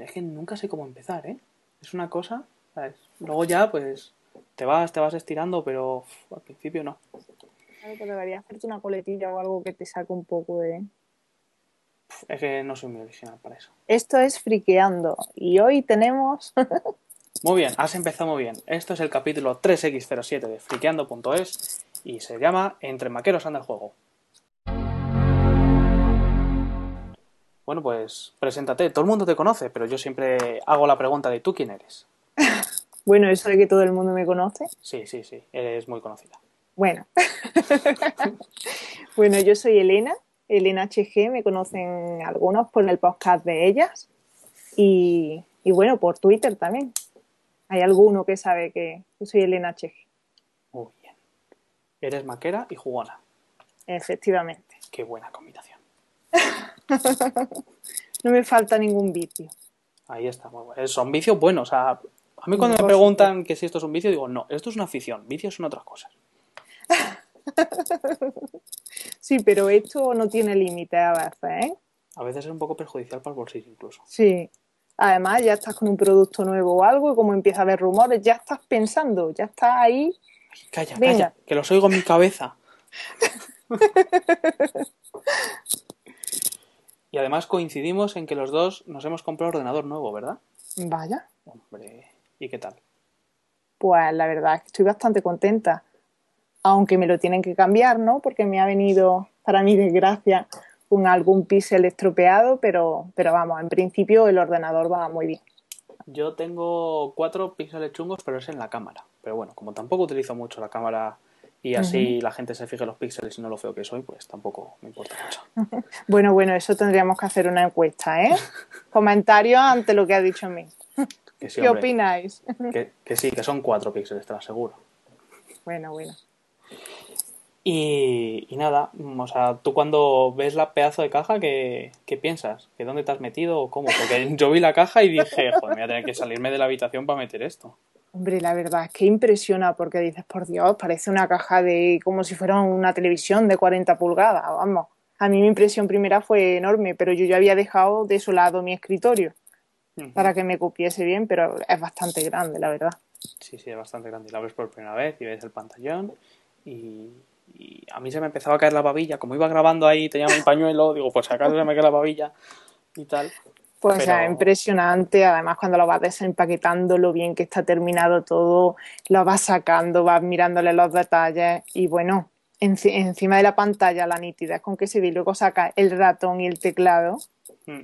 es que nunca sé cómo empezar, ¿eh? Es una cosa, ¿sabes? Luego ya, pues, te vas, te vas estirando, pero uf, al principio no. Claro que deberías hacerte una coletilla o algo que te saque un poco de... Es que no soy muy original para eso. Esto es friqueando y hoy tenemos... Muy bien, has empezado muy bien. Esto es el capítulo 3x07 de friqueando.es y se llama Entre maqueros anda el juego. Bueno, pues preséntate. Todo el mundo te conoce, pero yo siempre hago la pregunta de ¿tú quién eres? bueno, eso de que todo el mundo me conoce. Sí, sí, sí, eres muy conocida. Bueno. bueno, yo soy Elena, Elena HG, me conocen algunos por el podcast de ellas y, y bueno, por Twitter también. Hay alguno que sabe que yo soy Elena HG, Muy bien. Eres maquera y jugona. efectivamente. Qué buena combinación. No me falta ningún vicio. Ahí está, muy bueno. Son vicios buenos. O sea, a mí cuando me preguntan que si esto es un vicio, digo, no, esto es una afición. Vicios son otras cosas. Sí, pero esto no tiene límite a veces, ¿eh? A veces es un poco perjudicial para el bolsillo incluso. Sí. Además, ya estás con un producto nuevo o algo y como empieza a haber rumores, ya estás pensando, ya estás ahí. Calla, Venga. calla, que los oigo en mi cabeza. y además coincidimos en que los dos nos hemos comprado ordenador nuevo, ¿verdad? Vaya. Hombre, ¿y qué tal? Pues la verdad es que estoy bastante contenta. Aunque me lo tienen que cambiar, ¿no? Porque me ha venido, para mi desgracia, con algún píxel estropeado, pero, pero vamos, en principio el ordenador va muy bien. Yo tengo cuatro píxeles chungos, pero es en la cámara. Pero bueno, como tampoco utilizo mucho la cámara y así la gente se fije en los píxeles y no lo feo que soy, pues tampoco me importa mucho. Bueno, bueno, eso tendríamos que hacer una encuesta, ¿eh? Comentarios ante lo que ha dicho mí. Que sí, ¿Qué hombre, opináis? Que, que sí, que son cuatro píxeles, te lo aseguro. Bueno, bueno. Y, y nada, o sea, tú cuando ves la pedazo de caja, ¿qué, qué piensas? ¿Que dónde te has metido o cómo? Porque yo vi la caja y dije, joder, me voy a tener que salirme de la habitación para meter esto. Hombre, la verdad es que impresiona porque dices, por Dios, parece una caja de como si fuera una televisión de 40 pulgadas, vamos. A mí mi impresión primera fue enorme, pero yo ya había dejado de su lado mi escritorio para que me copiese bien, pero es bastante grande, la verdad. Sí, sí, es bastante grande. Y la ves por primera vez y ves el pantallón y, y a mí se me empezaba a caer la babilla. Como iba grabando ahí, tenía mi pañuelo, digo, pues acaso se me cae la babilla y tal. Pues Pero- es impresionante, además cuando lo vas desempaquetando, lo bien que está terminado todo, lo vas sacando, vas mirándole los detalles y bueno, enci- encima de la pantalla la nitidez con que se ve y luego saca el ratón y el teclado, Mm.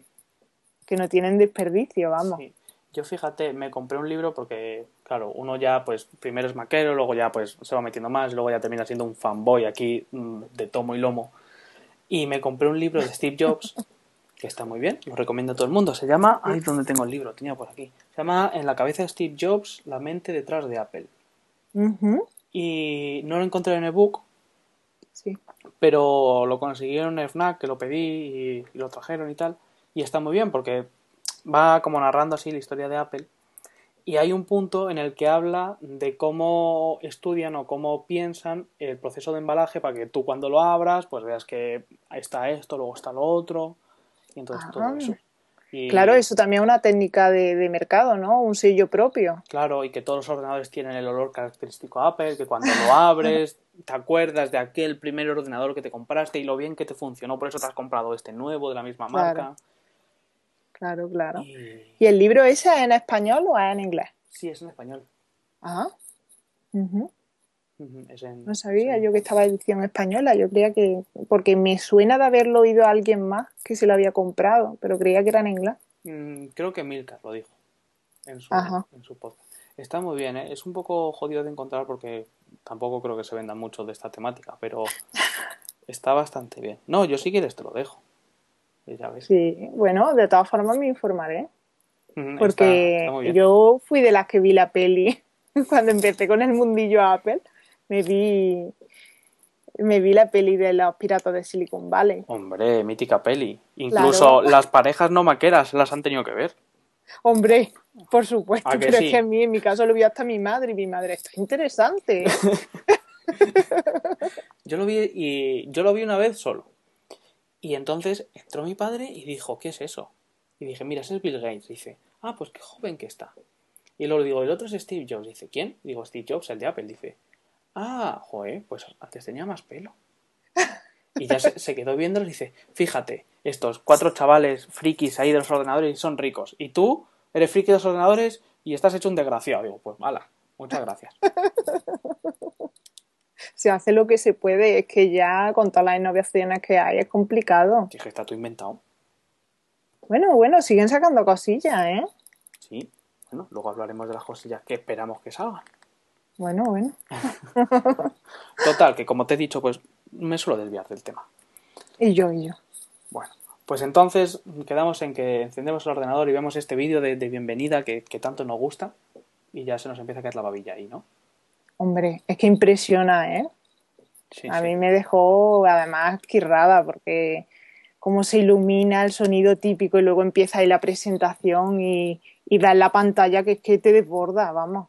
que no tienen desperdicio, vamos. Sí. Yo fíjate, me compré un libro porque, claro, uno ya, pues, primero es maquero, luego ya, pues, se va metiendo más, luego ya termina siendo un fanboy aquí mm, de tomo y lomo. Y me compré un libro de Steve Jobs, que está muy bien, lo recomiendo a todo el mundo. Se llama, ay, ¿dónde tengo el libro? Tenía por aquí. Se llama En la cabeza de Steve Jobs, la mente detrás de Apple. Ujú, Y no lo encontré en ebook, sí. pero lo consiguieron en FNAC, que lo pedí y, y lo trajeron y tal. Y está muy bien porque va como narrando así la historia de Apple. Y hay un punto en el que habla de cómo estudian o cómo piensan el proceso de embalaje para que tú cuando lo abras, pues veas que ahí está esto, luego está lo otro. Y entonces Ah. todo eso. Y- Claro, eso también es una técnica de, de mercado, ¿no? Un sello propio. Claro, y que todos los ordenadores tienen el olor característico a Apple, que cuando lo abres te acuerdas de aquel primer ordenador que te compraste y lo bien que te funcionó, por eso te has comprado este nuevo de la misma Claro. marca. Claro, claro. Y ¿Y el libro ese es en español o es en inglés? sí, es en español. Ah. No sabía yo que estaba edición española. Yo creía que. Porque me suena de haberlo oído a alguien más que se lo había comprado, pero creía que era en inglés. Mm, Creo que Milcar lo dijo en su, Ajá. en su podcast. Está muy bien, ¿eh? es un poco jodido de encontrar porque tampoco creo que se venda mucho de esta temática, pero está bastante bien. No, yo si quieres te lo dejo. Y Ya ves. Sí, bueno, de todas formas me informaré. Porque está yo fui de las que vi la peli cuando empecé con el mundillo Apple. Me vi. Me vi la peli de los piratas de Silicon Valley. Hombre, mítica peli. Incluso las parejas no maqueras las han tenido que ver. Hombre, por supuesto, ¿A que pero sí? es que a mí, en mi caso, lo vio hasta mi madre y mi madre está interesante. Yo lo vi y yo lo vi una vez solo. Y entonces entró mi padre y dijo, ¿qué es eso? Y dije, mira, ese es Bill Gates. Dice, ah, pues qué joven que está. Y luego digo, el otro es Steve Jobs. Dice, ¿quién? Digo, Steve Jobs, el de Apple. Dice, ah, joder, pues antes tenía más pelo. Y ya se, quedó viendo y dice, fíjate, estos cuatro chavales frikis ahí de los ordenadores son ricos. Y tú eres friki de los ordenadores y estás hecho un desgraciado. Digo, pues mala, muchas gracias. Se hace lo que se puede, es que ya con todas las innovaciones que hay es complicado. Dije, está todo inventado. Bueno, bueno, siguen sacando cosillas, ¿eh? Sí, bueno, luego hablaremos de las cosillas que esperamos que salgan. Bueno, bueno. Total, que como te he dicho, pues me suelo desviar del tema. Y yo, y yo. Bueno, pues entonces quedamos en que encendemos el ordenador y vemos este vídeo de, bienvenida que, tanto nos gusta y ya se nos empieza a caer la babilla ahí, ¿no? Hombre, es que impresiona, ¿eh? a mí me dejó además quirrada porque cómo se ilumina el sonido típico y luego empieza ahí la presentación y, y da en la pantalla que es que te desborda, vamos.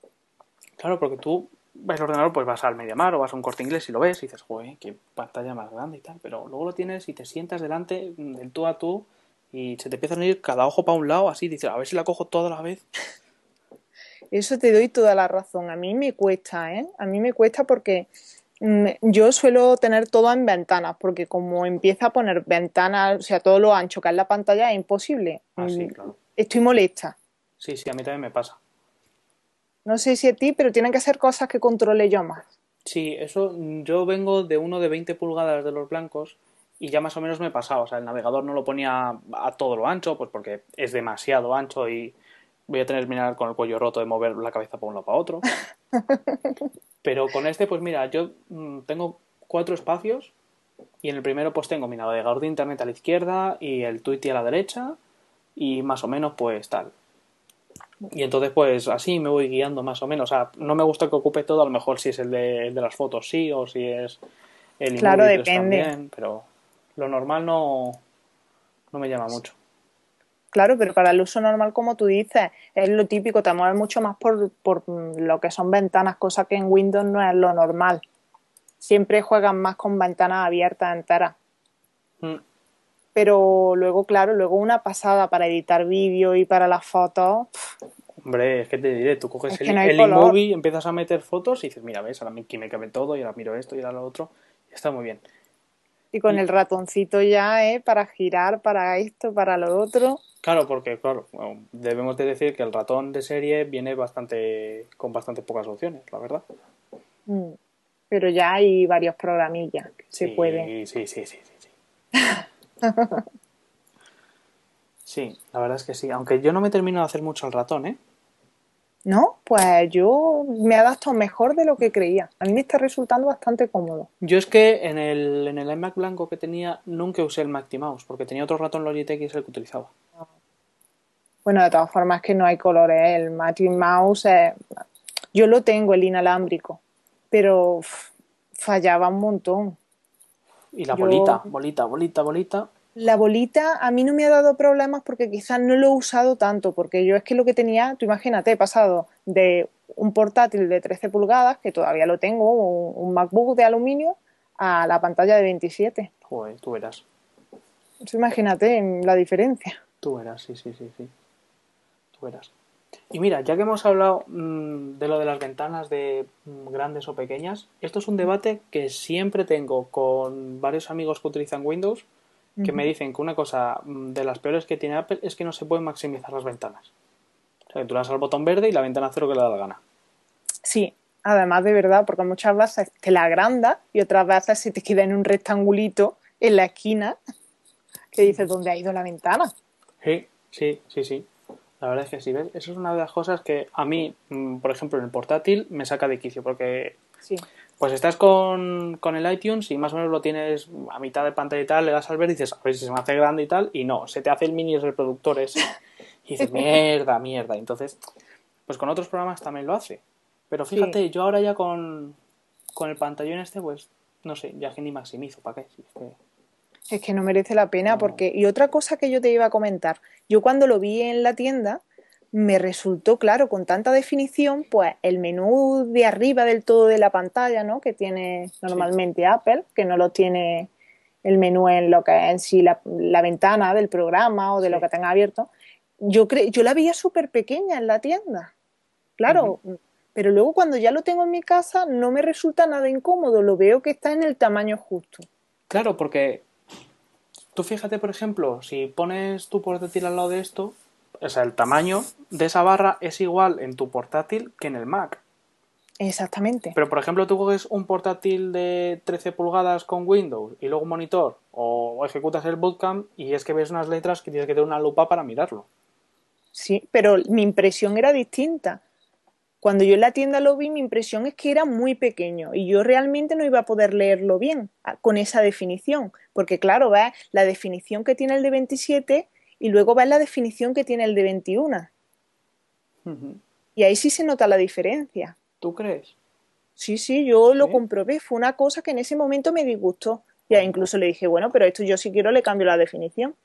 Claro, porque tú ves el ordenador, pues vas al Mediamar o vas a un corte inglés y lo ves y dices, joder, qué pantalla más grande y tal. Pero luego lo tienes y te sientas delante del tú a tú y se te empiezan a ir cada ojo para un lado, así, dices, a ver si la cojo toda la vez. Eso te doy toda la razón. A mí me cuesta, ¿eh? A mí me cuesta porque mm, yo suelo tener todo en ventanas, porque como empieza a poner ventanas, o sea, todo lo ancho que es la pantalla, es imposible. Ah, sí, mm, claro. Estoy molesta. Sí, sí, a mí también me pasa. No sé si a ti, pero tienen que ser cosas que controle yo más. Sí, eso yo vengo de uno de 20 pulgadas de los blancos y ya más o menos me he pasado. O sea, el navegador no lo ponía a todo lo ancho, pues porque es demasiado ancho y voy a tener que mirar con el cuello roto de mover la cabeza para un lado para otro. Pero con este, pues mira, yo mm, tengo cuatro espacios y en el primero pues tengo mi navegador de internet a la izquierda y el Twitter a la derecha y más o menos pues tal. Y entonces, pues así me voy guiando más o menos. O sea, no me gusta que ocupe todo, a lo mejor si es el de, las fotos sí, o si es el Claro, depende. También, pero lo normal no, no me llama mucho. Claro, pero para el uso normal, como tú dices, es lo típico, te mueves mucho más por, por lo que son ventanas, cosa que en Windows no es lo normal. Siempre juegan más con ventanas abiertas enteras. Mm. Pero luego, claro, luego una pasada para editar vídeo y para las fotos. Hombre, es que te diré, tú coges el, el iMovie, empiezas a meter fotos y dices, mira, ves, ahora aquí me cabe todo y ahora miro esto y ahora lo otro. Y está muy bien. Y con el ratoncito ya, ¿eh? Para girar, para esto, para lo otro. Claro, porque, claro, debemos de decir que el ratón de serie viene bastante con bastante pocas opciones, la verdad. Mm. Pero ya hay varios programillas que se pueden. Sí, sí, sí, sí. sí. Sí, la verdad es que sí. Aunque yo no me termino de hacer mucho el ratón, ¿eh? No, pues yo me adapto mejor de lo que creía. A mí me está resultando bastante cómodo. Yo es que en el, en el iMac blanco que tenía nunca usé el Macti Mouse porque tenía otro ratón Logitech y es el que utilizaba. Bueno, de todas formas que no hay colores. El Macti Mouse, yo lo tengo, el inalámbrico, pero fallaba un montón. Y la bolita, bolita, bolita, bolita. La bolita a mí no me ha dado problemas porque quizás no lo he usado tanto, porque yo es que lo que tenía, tú imagínate, he pasado de un portátil de 13 pulgadas, que todavía lo tengo, un, MacBook de aluminio, a la pantalla de 27. Joder, tú verás. imagínate la diferencia. Tú verás, sí, sí, sí, sí. Tú verás. Y mira, ya que hemos hablado mm, de lo de las ventanas de mm, grandes o pequeñas, esto es un debate que siempre tengo con varios amigos que utilizan Windows, que me dicen que una cosa mm, de las peores que tiene Apple es que no se pueden maximizar las ventanas. O sea, que tú le das al botón verde y la ventana cero que le da la gana. Sí, además de verdad, porque muchas veces te la agranda y otras veces se te queda en un rectangulito en la esquina que dices, ¿dónde ha ido la ventana? Sí, sí, sí, sí. La verdad es que sí, ¿ves? Eso es una de las cosas que a mí, mm, por ejemplo, en el portátil me saca de quicio, porque sí. pues estás con, el iTunes y más o menos lo tienes a mitad de pantalla y tal, le das al ver y dices, a ver si se me hace grande y tal, y no, se te hace el mini reproductor ese. Y dices, mierda, mierda. Entonces, pues con otros programas también lo hace. Pero fíjate, yo ahora ya con, con el pantallón este, pues, no sé, ya que ni maximizo, ¿para qué? es que es que no merece la pena porque... Y otra cosa que yo te iba a comentar, yo cuando lo vi en la tienda me resultó claro, con tanta definición, pues el menú de arriba del todo de la pantalla, ¿no? Que tiene normalmente Apple, que no lo tiene el menú en lo que es en sí la, ventana del programa o de lo que tenga abierto, yo, cre yo la veía súper pequeña en la tienda. Claro, uh -huh. pero luego cuando ya lo tengo en mi casa no me resulta nada incómodo, lo veo que está en el tamaño justo. Claro, porque tú fíjate, por ejemplo, si pones tu portátil al lado de esto, o sea, el tamaño de esa barra es igual en tu portátil que en el Mac. Exactamente. Pero, por ejemplo, tú coges un portátil de 13 pulgadas con Windows y luego un monitor, o ejecutas el bootcamp y es que ves unas letras que tienes que tener una lupa para mirarlo. Sí, pero mi impresión era distinta. Cuando yo en la tienda lo vi, mi impresión es que era muy pequeño y yo realmente no iba a poder leerlo bien con esa definición. Porque, claro, ves la definición que tiene el de 27 y luego ves la definición que tiene el de 21. Uh -huh. Y ahí sí se nota la diferencia. ¿Tú crees? Sí, sí, yo ¿Sí? lo comprobé. Fue una cosa que en ese momento me disgustó. Ya incluso le dije, bueno, pero esto yo si quiero le cambio la definición.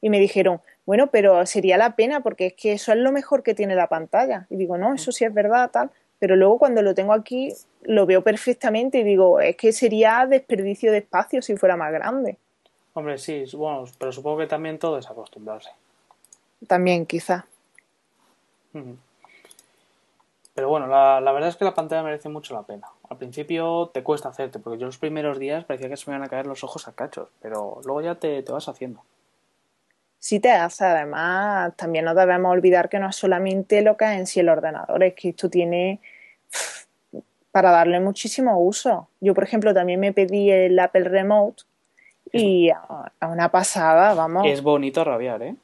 Y me dijeron, bueno, pero sería la pena porque es que eso es lo mejor que tiene la pantalla. Y digo, no, eso sí es verdad, tal. Pero luego cuando lo tengo aquí lo veo perfectamente y digo, es que sería desperdicio de espacio si fuera más grande. Hombre, sí, bueno, pero supongo que también todo es acostumbrarse. También, quizá. Pero bueno, la, la, verdad es que la pantalla merece mucho la pena. Al principio te cuesta hacerte, porque yo los primeros días parecía que se me iban a caer los ojos a cachos, pero luego ya te, te vas haciendo. Sí te hace, además, también no debemos olvidar que no es solamente lo que es en sí el ordenador, es que esto tiene para darle muchísimo uso. Yo, por ejemplo, también me pedí el Apple Remote y a, una pasada, vamos. Es bonito rabiar, ¿eh?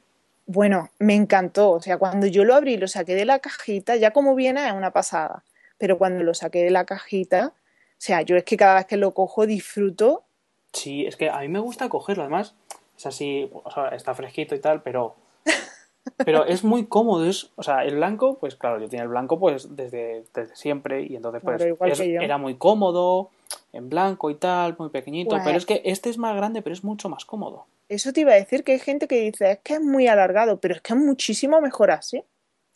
Bueno, me encantó. O sea, cuando yo lo abrí, lo saqué de la cajita, ya como viene es una pasada. Pero cuando lo saqué de la cajita, o sea, yo es que cada vez que lo cojo disfruto. Sí, es que a mí me gusta cogerlo. Además, es así, o sea, está fresquito y tal, pero. Pero es muy cómodo. Es, o sea, el blanco, pues claro, yo tenía el blanco pues desde, desde siempre y entonces pues es, era muy cómodo, en blanco y tal, muy pequeñito. Pero es que este es más grande, pero es mucho más cómodo. Eso te iba a decir que hay gente que dice, es que es muy alargado, pero es que es muchísimo mejor así.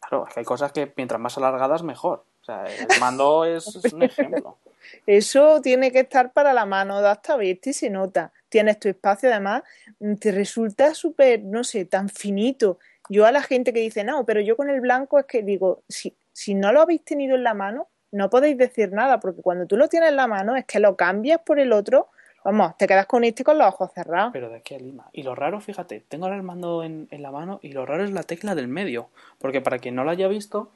Claro, es que hay cosas que mientras más alargadas, mejor. O sea, el mando es, es un ejemplo. Eso tiene que estar para la mano de hasta y se nota. Tienes tu espacio, además, te resulta súper, no sé, tan finito. Yo a la gente que dice, no, pero yo con el blanco es que digo, si, si no lo habéis tenido en la mano, no podéis decir nada, porque cuando tú lo tienes en la mano es que lo cambias por el otro Vamos, te quedas con este con los ojos cerrados. Pero de aquí a Lima. Y lo raro, fíjate, tengo el mando en, en, la mano y lo raro es la tecla del medio. Porque para quien no lo haya visto,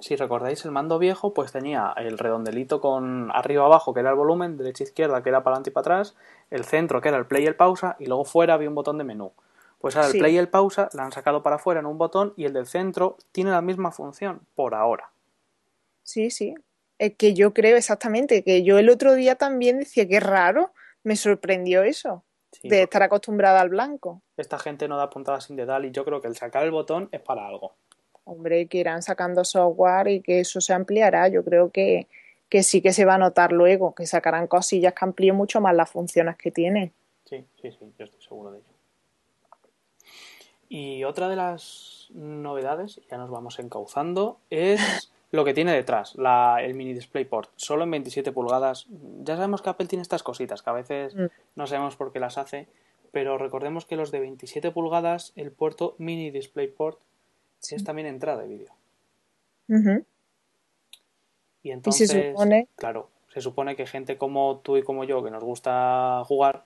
si recordáis el mando viejo, pues tenía el redondelito con arriba abajo, que era el volumen, derecha izquierda, que era para adelante y para atrás, el centro, que era el play y el pausa, y luego fuera había un botón de menú. Pues ahora sí. el play y el pausa la han sacado para afuera en un botón y el del centro tiene la misma función, por ahora. Sí, sí. Es que yo creo exactamente que yo el otro día también decía que raro me sorprendió eso, sí, de estar acostumbrada al blanco. Esta gente no da puntadas sin dedal y yo creo que el sacar el botón es para algo. Hombre, que irán sacando software y que eso se ampliará. Yo creo que, que sí que se va a notar luego, que sacarán cosillas que amplíen mucho más las funciones que tiene. Sí, sí, sí, yo estoy seguro de ello. Y otra de las novedades, ya nos vamos encauzando, es lo que tiene detrás, la, el mini DisplayPort, solo en 27 pulgadas. Ya sabemos que Apple tiene estas cositas, que a veces mm. no sabemos por qué las hace, pero recordemos que los de 27 pulgadas, el puerto mini DisplayPort sí. es también entrada de vídeo. Uh -huh. Y entonces, ¿Y se supone? claro, se supone que gente como tú y como yo, que nos gusta jugar,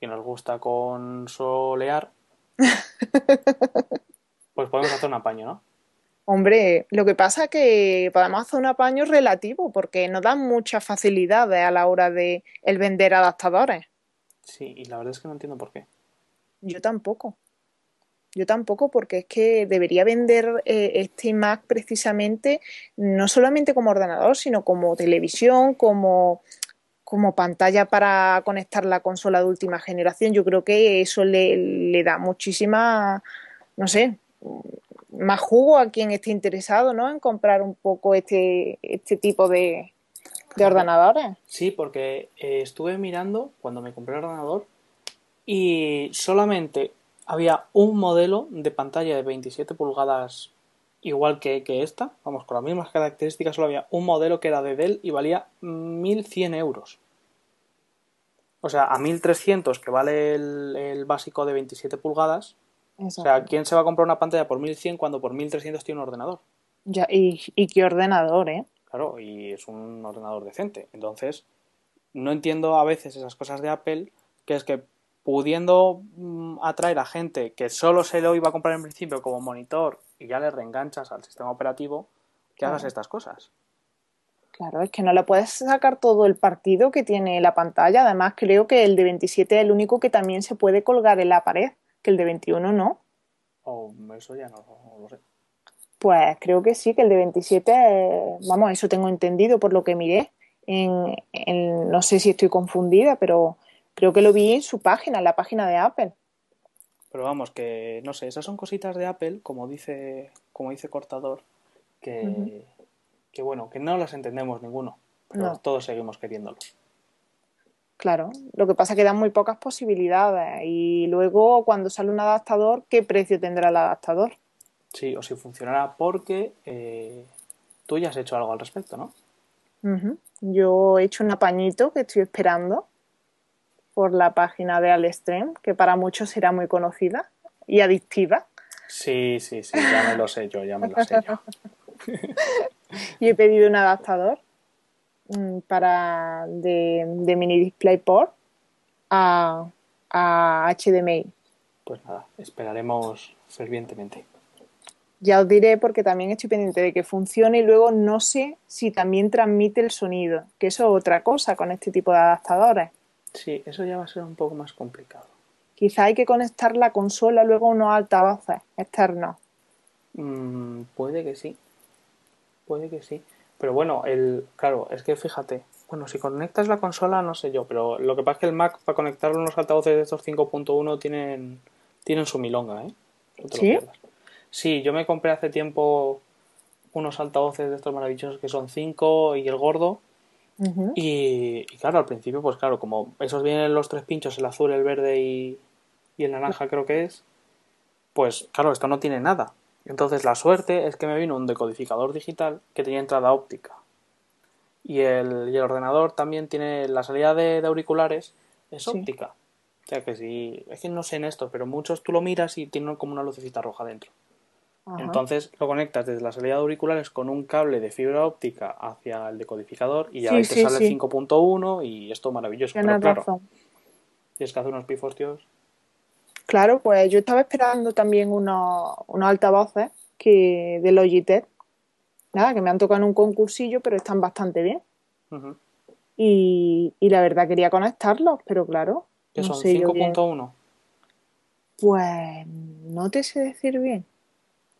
que nos gusta consolear, pues podemos hacer un apaño, ¿no? Hombre, lo que pasa es que podemos hacer un apaño relativo porque nos dan muchas facilidades a la hora de el vender adaptadores. Sí, y la verdad es que no entiendo por qué. Yo tampoco. Yo tampoco, porque es que debería vender eh, este Mac precisamente no solamente como ordenador, sino como televisión, como, como pantalla para conectar la consola de última generación. Yo creo que eso le, le da muchísima, no sé, más jugo a quien esté interesado ¿no? en comprar un poco este, este tipo de, de ordenadores. Sí, porque eh, estuve mirando cuando me compré el ordenador y solamente había un modelo de pantalla de 27 pulgadas igual que, que, esta, vamos, con las mismas características, solo había un modelo que era de Dell y valía 1100 euros. O sea, a 1300 que vale el, el básico de 27 pulgadas, O sea, ¿quién se va a comprar una pantalla por 1100 cuando por 1300 tiene un ordenador? Ya, y, y qué ordenador, ¿eh? Claro, y es un ordenador decente. Entonces, no entiendo a veces esas cosas de Apple, que es que pudiendo mm, atraer a gente que solo se lo iba a comprar en principio como monitor y ya le reenganchas al sistema operativo, que hagas estas cosas. Claro, es que no le puedes sacar todo el partido que tiene la pantalla. Además, creo que el de 27 es el único que también se puede colgar en la pared, que el de 21 no. O eso ya no, lo sé. Pues creo que sí, que el de 27, vamos, eso tengo entendido por lo que miré. En, no sé si estoy confundida, pero creo que lo vi en su página, en la página de Apple. Pero vamos, que no sé, esas son cositas de Apple, como dice, como dice Cortador, que, que bueno, que no las entendemos ninguno, pero todos seguimos queriéndolo. Claro, lo que pasa es que dan muy pocas posibilidades y luego cuando sale un adaptador, ¿qué precio tendrá el adaptador? Sí, o si funcionará porque eh, tú ya has hecho algo al respecto, ¿no? Yo he hecho un apañito que estoy esperando por la página de Alextrem, que para muchos será muy conocida y adictiva. Sí, sí, sí, ya me lo sé yo, ya me lo sé yo. y he pedido un adaptador mm, para de, mini DisplayPort a, a HDMI. Pues nada, esperaremos fervientemente. Ya os diré porque también estoy pendiente de que funcione y luego no sé si también transmite el sonido, que eso es otra cosa con este tipo de adaptadores. Sí, eso ya va a ser un poco más complicado. Quizá hay que conectar la consola luego a unos altavoces externos. Mm, puede que sí. Puede que sí. Pero bueno, el, claro, es que fíjate, bueno, si conectas la consola, no sé yo, pero lo que pasa es que el Mac para conectar unos altavoces de estos 5.1 tienen, tienen su milonga, ¿eh? ¿Sí? Sí, yo me compré hace tiempo unos altavoces de estos maravillosos que son 5 y el gordo. Y, claro, al principio, pues claro, como esos vienen los tres pinchos, el azul, el verde y, y el naranja creo que es, pues claro, esto no tiene nada. Entonces la suerte es que me vino un decodificador digital que tenía entrada óptica. Y el, ordenador también tiene la salida de, auriculares, es óptica. O sea que si, es que no sé en esto, pero muchos tú lo miras y tienen como una lucecita roja dentro. Entonces lo conectas desde la salida de auriculares con un cable de fibra óptica hacia el decodificador y ya ahí te sale 5.1 y esto maravilloso. Pero claro, tienes que hacer unos pifostios. Claro, pues yo estaba esperando también unos, unos altavoces que de Logitech. Nada, que me han tocado en un concursillo, pero están bastante bien. y, la verdad quería conectarlos, pero claro. ¿Qué son? ¿5.1? Pues no te sé decir bien.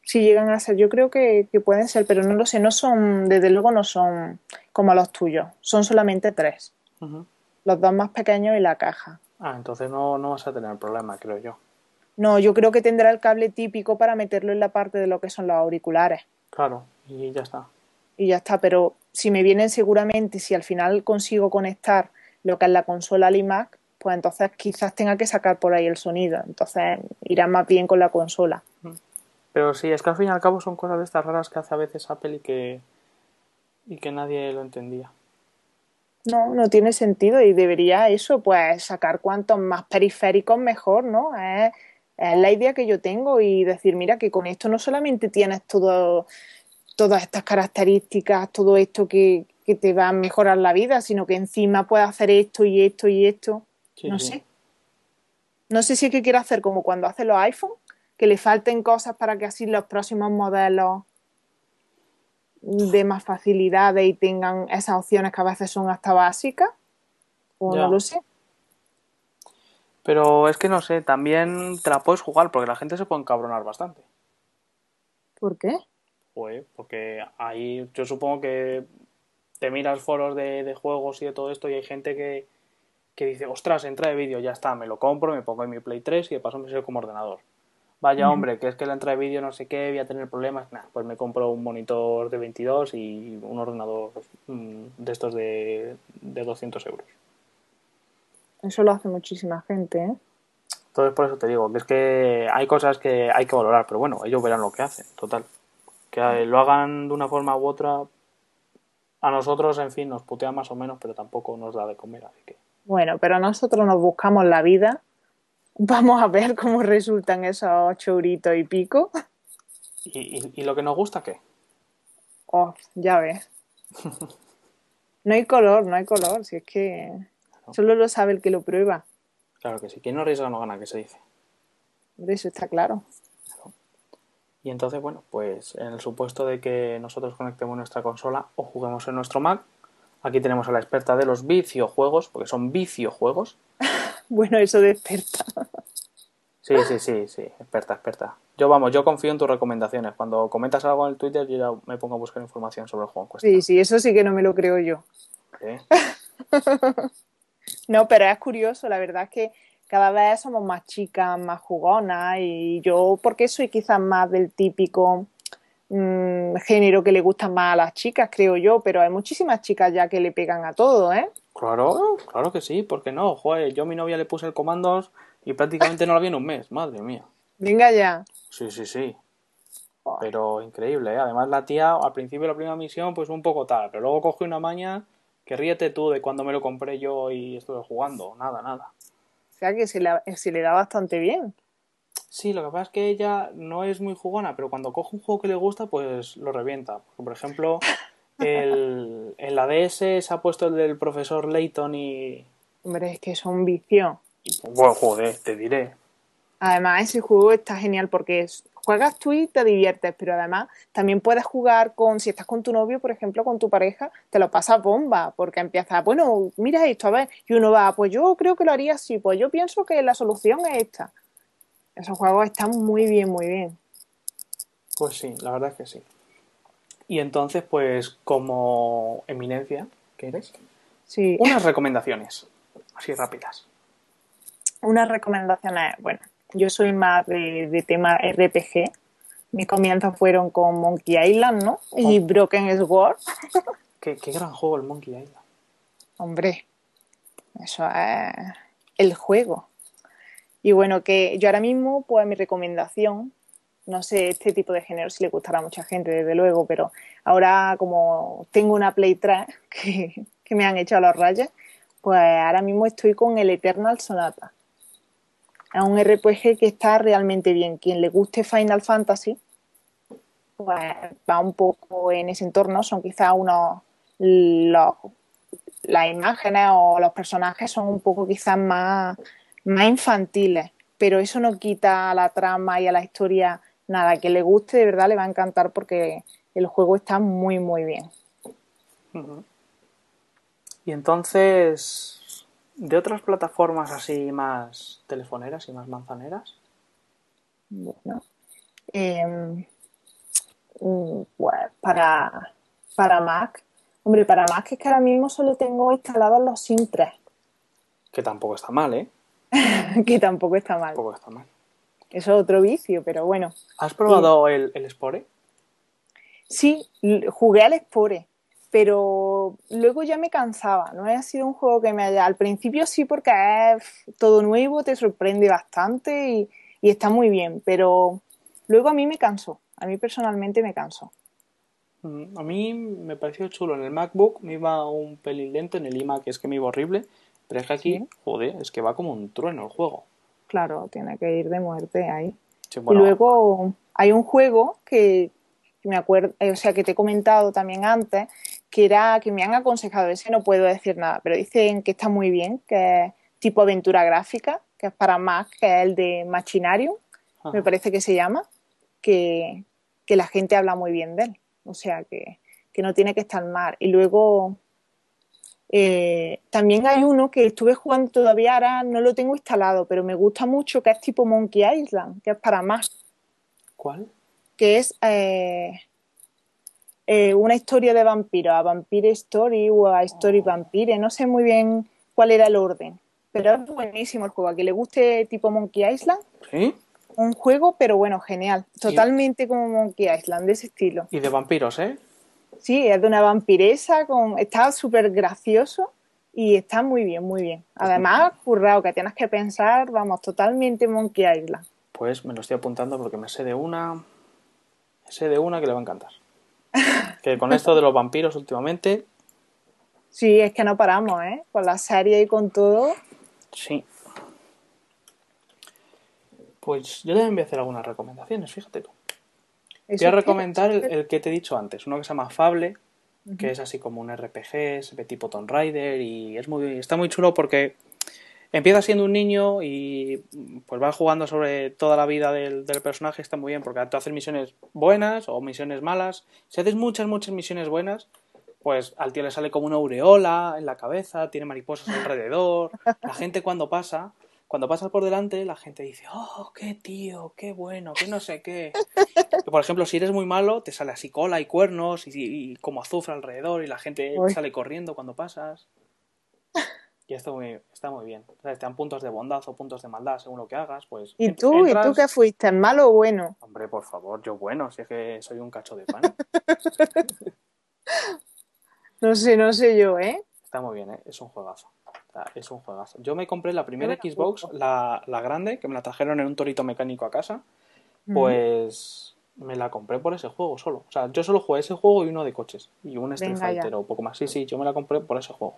Si llegan a ser, yo creo que, pueden ser, pero no lo sé. No son, desde luego no son como los tuyos. Son solamente tres. Los dos más pequeños y la caja. Ah, entonces no, no vas a tener problema, creo yo. No, yo creo que tendrá el cable típico para meterlo en la parte de lo que son los auriculares. Claro, y ya está. Y ya está, pero si me vienen seguramente, si al final consigo conectar lo que es la consola al iMac, pues entonces quizás tenga que sacar por ahí el sonido. Entonces irá más bien con la consola. Pero sí, es que al fin y al cabo son cosas de estas raras que hace a veces Apple y que, y que nadie lo entendía. No, no tiene sentido y debería eso, pues sacar cuantos más periféricos mejor, ¿no? Es, la idea que yo tengo y decir, mira, que con esto no solamente tienes todo, todas estas características, todo esto que, te va a mejorar la vida, sino que encima puedes hacer esto y esto y esto. no sé. No sé si es que quiere hacer como cuando hace los iPhones, que le falten cosas para que así los próximos modelos de más facilidades y tengan esas opciones que a veces son hasta básicas. O no lo sé. Pero es que no sé, también te la puedes jugar porque la gente se puede encabronar bastante. ¿Por qué? Pues porque ahí yo supongo que te miras foros de, juegos y de todo esto y hay gente que, que dice, ostras, entra de vídeo, ya está, me lo compro, me pongo en mi Play 3 y de paso me sirve como ordenador vaya hombre, que es que la entrada de vídeo no sé qué, voy a tener problemas, nah, pues me compro un monitor de 22 y un ordenador mm, de estos de, de 200 euros. Eso lo hace muchísima gente, ¿eh? Entonces por eso te digo, que es que hay cosas que hay que valorar, pero bueno, ellos verán lo que hacen, total. Que lo hagan de una forma u otra, a nosotros, en fin, nos putea más o menos, pero tampoco nos da de comer, así que... Bueno, pero nosotros nos buscamos la vida Vamos a ver cómo resultan esos ocho y pico. ¿Y, lo que nos gusta qué? Oh, ya ves. No hay color, no hay color, si es que solo lo sabe el que lo prueba. Claro que sí, quien no arriesga no gana, que se dice. eso está claro. Y entonces, bueno, pues en el supuesto de que nosotros conectemos nuestra consola o juguemos en nuestro Mac, aquí tenemos a la experta de los viciojuegos, porque son viciojuegos. bueno, eso de experta. sí, sí, sí, sí, experta, experta. Yo, vamos, yo confío en tus recomendaciones. Cuando comentas algo en el Twitter, yo ya me pongo a buscar información sobre el juego en cuestión. Sí, sí, eso sí que no me lo creo yo. no, pero es curioso, la verdad es que cada vez somos más chicas, más jugonas y yo, porque soy quizás más del típico mm, género que le gusta más a las chicas, creo yo, pero hay muchísimas chicas ya que le pegan a todo, ¿eh? Claro, claro que sí, ¿por qué no? Joder, yo a mi novia le puse el comandos y prácticamente no la vi en un mes, madre mía. Venga ya. Sí, sí, sí. Pero increíble, ¿eh? Además la tía, al principio de la primera misión, pues un poco tal, pero luego cogió una maña que ríete tú de cuando me lo compré yo y estuve jugando. Nada, nada. O sea que se le, se le da bastante bien. Sí, lo que pasa es que ella no es muy jugona, pero cuando coge un juego que le gusta, pues lo revienta. por ejemplo, el, en la DS se ha puesto el del profesor Layton y... Hombre, es que es un vicio. Bueno, joder, te diré. Además, ese juego está genial porque es, juegas tú y te diviertes, pero además también puedes jugar con, si estás con tu novio, por ejemplo, con tu pareja, te lo pasas bomba, porque empiezas, bueno, mira esto, a ver, y uno va, pues yo creo que lo haría así, pues yo pienso que la solución es esta. Esos juegos están muy bien, muy bien. Pues sí, la verdad es que sí. Y entonces, pues, como eminencia, ¿qué eres? Sí. Unas recomendaciones, así rápidas. Unas recomendaciones, bueno, yo soy más de, tema RPG. Mis comienzos fueron con Monkey Island, ¿no? Y Broken Sword. ¿Qué, qué gran juego el Monkey Island. Hombre, eso es el juego. Y bueno, que yo ahora mismo, pues mi recomendación, no sé este tipo de género si le gustará a mucha gente, desde luego, pero ahora como tengo una Play 3 que, me han a los rayas, pues ahora mismo estoy con el Eternal Sonata a un RPG que está realmente bien. Quien le guste Final Fantasy, pues va un poco en ese entorno, son quizás unos los, las imágenes o los personajes son un poco quizás más, más infantiles, pero eso no quita a la trama y a la historia nada. Que le guste de verdad le va a encantar porque el juego está muy muy bien. Y entonces, ¿De otras plataformas así más telefoneras y más manzaneras? Bueno, em, mm, pues para, para Mac, hombre, para Mac es que ahora mismo solo tengo instalados los SIM 3. Que tampoco está mal, ¿eh? que tampoco está mal. Tampoco está mal. Eso es otro vicio, pero bueno. ¿Has probado el, el Spore? Sí, jugué al Spore pero luego ya me cansaba, no ha sido un juego que me haya... Al principio sí porque es todo nuevo, te sorprende bastante y, está muy bien, pero luego a mí me cansó, a mí personalmente me cansó. Mm, a mí me pareció chulo, en el MacBook me iba un pelín lento, en el iMac es que me iba horrible, pero es que aquí, joder, es que va como un trueno el juego. Claro, tiene que ir de muerte ahí. Y luego hay un juego que, me acuerdo, o sea, que te he comentado también antes, que era que me han aconsejado, ese no puedo decir nada, pero dicen que está muy bien, que es tipo aventura gráfica, que es para más, que es el de Machinarium, me parece que se llama, que, la gente habla muy bien de él, o sea que, no tiene que estar mal. Y luego eh, también hay uno que estuve jugando todavía, ahora no lo tengo instalado, pero me gusta mucho, que es tipo Monkey Island, que es para más. ¿Cuál? Que es eh, eh, una historia de vampiro, a Vampire Story o a Story Vampire, no sé muy bien cuál era el orden, pero es buenísimo el juego, a que le guste tipo Monkey Island. Sí. Un juego, pero bueno, genial, totalmente como Monkey Island, de ese estilo. Y de vampiros, ¿eh? Sí, es de una vampiresa, con... está súper gracioso y está muy bien, muy bien. Además, currado, que tienes que pensar, vamos, totalmente Monkey Island. Pues me lo estoy apuntando porque me sé de una, me sé de una que le va a encantar. Que con esto de los vampiros últimamente. Sí, es que no paramos, ¿eh? Con la serie y con todo. Sí. Pues yo también voy a hacer algunas recomendaciones, fíjate tú. Voy a recomendar el, el, que te he dicho antes, uno que se llama Fable, que es así como un RPG, se ve tipo Tomb Raider y es muy, está muy chulo porque empieza siendo un niño y pues va jugando sobre toda la vida del, del, personaje, está muy bien porque tú haces misiones buenas o misiones malas. Si haces muchas, muchas misiones buenas, pues al tío le sale como una aureola en la cabeza, tiene mariposas alrededor. La gente cuando pasa, cuando pasas por delante, la gente dice, oh, qué tío, qué bueno, qué no sé qué. Por ejemplo, si eres muy malo, te sale así cola y cuernos y, y como azufre alrededor y la gente Uy. sale corriendo cuando pasas. Y esto muy, está muy bien. O sea, te dan puntos de bondad o puntos de maldad según lo que hagas, pues... ¿Y tú? Entras... ¿Y tú qué fuiste? ¿Malo o bueno? Hombre, por favor, yo bueno, si es que soy un cacho de pan. no sé, no sé yo, ¿eh? Está muy bien, ¿eh? Es un juegazo. Es un juegazo. Yo me compré la primera Xbox, la, la, grande, que me la trajeron en un torito mecánico a casa. Pues mm. me la compré por ese juego solo. O sea, yo solo jugué ese juego y uno de coches. Y un Street Fighter o poco más. Sí, sí, yo me la compré por ese juego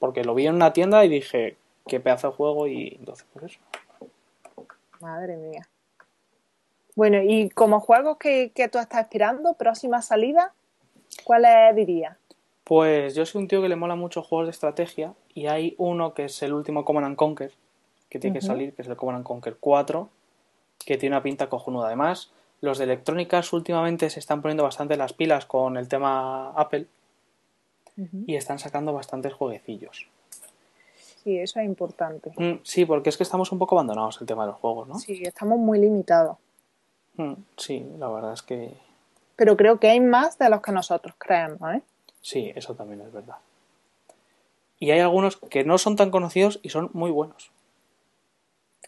porque lo vi en una tienda y dije, qué pedazo de juego y entonces por eso. Madre mía. Bueno, y como juegos que, que tú estás esperando, próxima salida, ¿cuáles dirías? Pues yo soy un tío que le mola mucho juegos de estrategia y hay uno que es el último Command and Conquer, que tiene uh -huh. que salir, que es el Command and Conquer 4, que tiene una pinta cojonuda. Además, los de electrónicas últimamente se están poniendo bastante las pilas con el tema Apple y están sacando bastantes jueguecillos. Sí, eso es importante. Mm, sí, porque es que estamos un poco abandonados el tema de los juegos, ¿no? Sí, estamos muy limitados. Mm, sí, la verdad es que. Pero creo que hay más de los que nosotros creemos, ¿eh? Sí, eso también es verdad. Y hay algunos que no son tan conocidos y son muy buenos.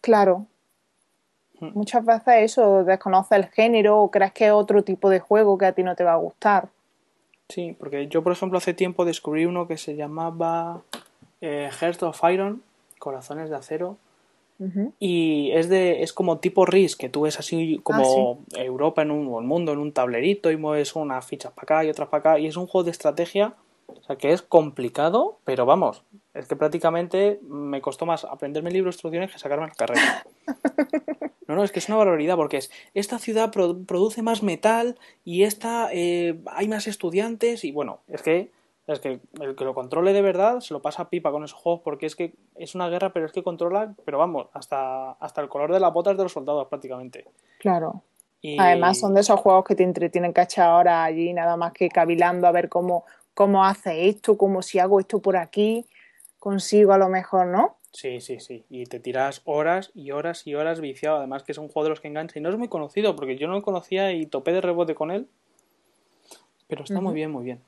Claro. Mm. Muchas veces eso, desconoces el género o crees que es otro tipo de juego que a ti no te va a gustar. Sí, porque yo, por ejemplo, hace tiempo descubrí uno que se llamaba eh, Heart of Iron, Corazones de Acero. Uh -huh. Y es de es como tipo RIS, que tú ves así como ah, sí. Europa en un o el mundo en un tablerito y mueves unas fichas para acá y otras para acá. Y es un juego de estrategia, o sea que es complicado, pero vamos, es que prácticamente me costó más aprenderme el libro de instrucciones que sacarme la carrera. No, no, es que es una barbaridad porque es esta ciudad pro produce más metal y esta eh, hay más estudiantes y bueno, es que es que el que lo controle de verdad se lo pasa pipa con esos juegos porque es que es una guerra, pero es que controla, pero vamos, hasta, hasta el color de las botas de los soldados prácticamente. Claro. Y... Además son de esos juegos que te entretienen cachar ahora allí, nada más que cavilando a ver cómo, cómo hace esto, cómo si hago esto por aquí, consigo a lo mejor, ¿no? Sí, sí, sí. Y te tiras horas y horas y horas viciado. Además que es un juego de los que engancha. Y no es muy conocido porque yo no lo conocía y topé de rebote con él. Pero está uh -huh. muy bien, muy bien.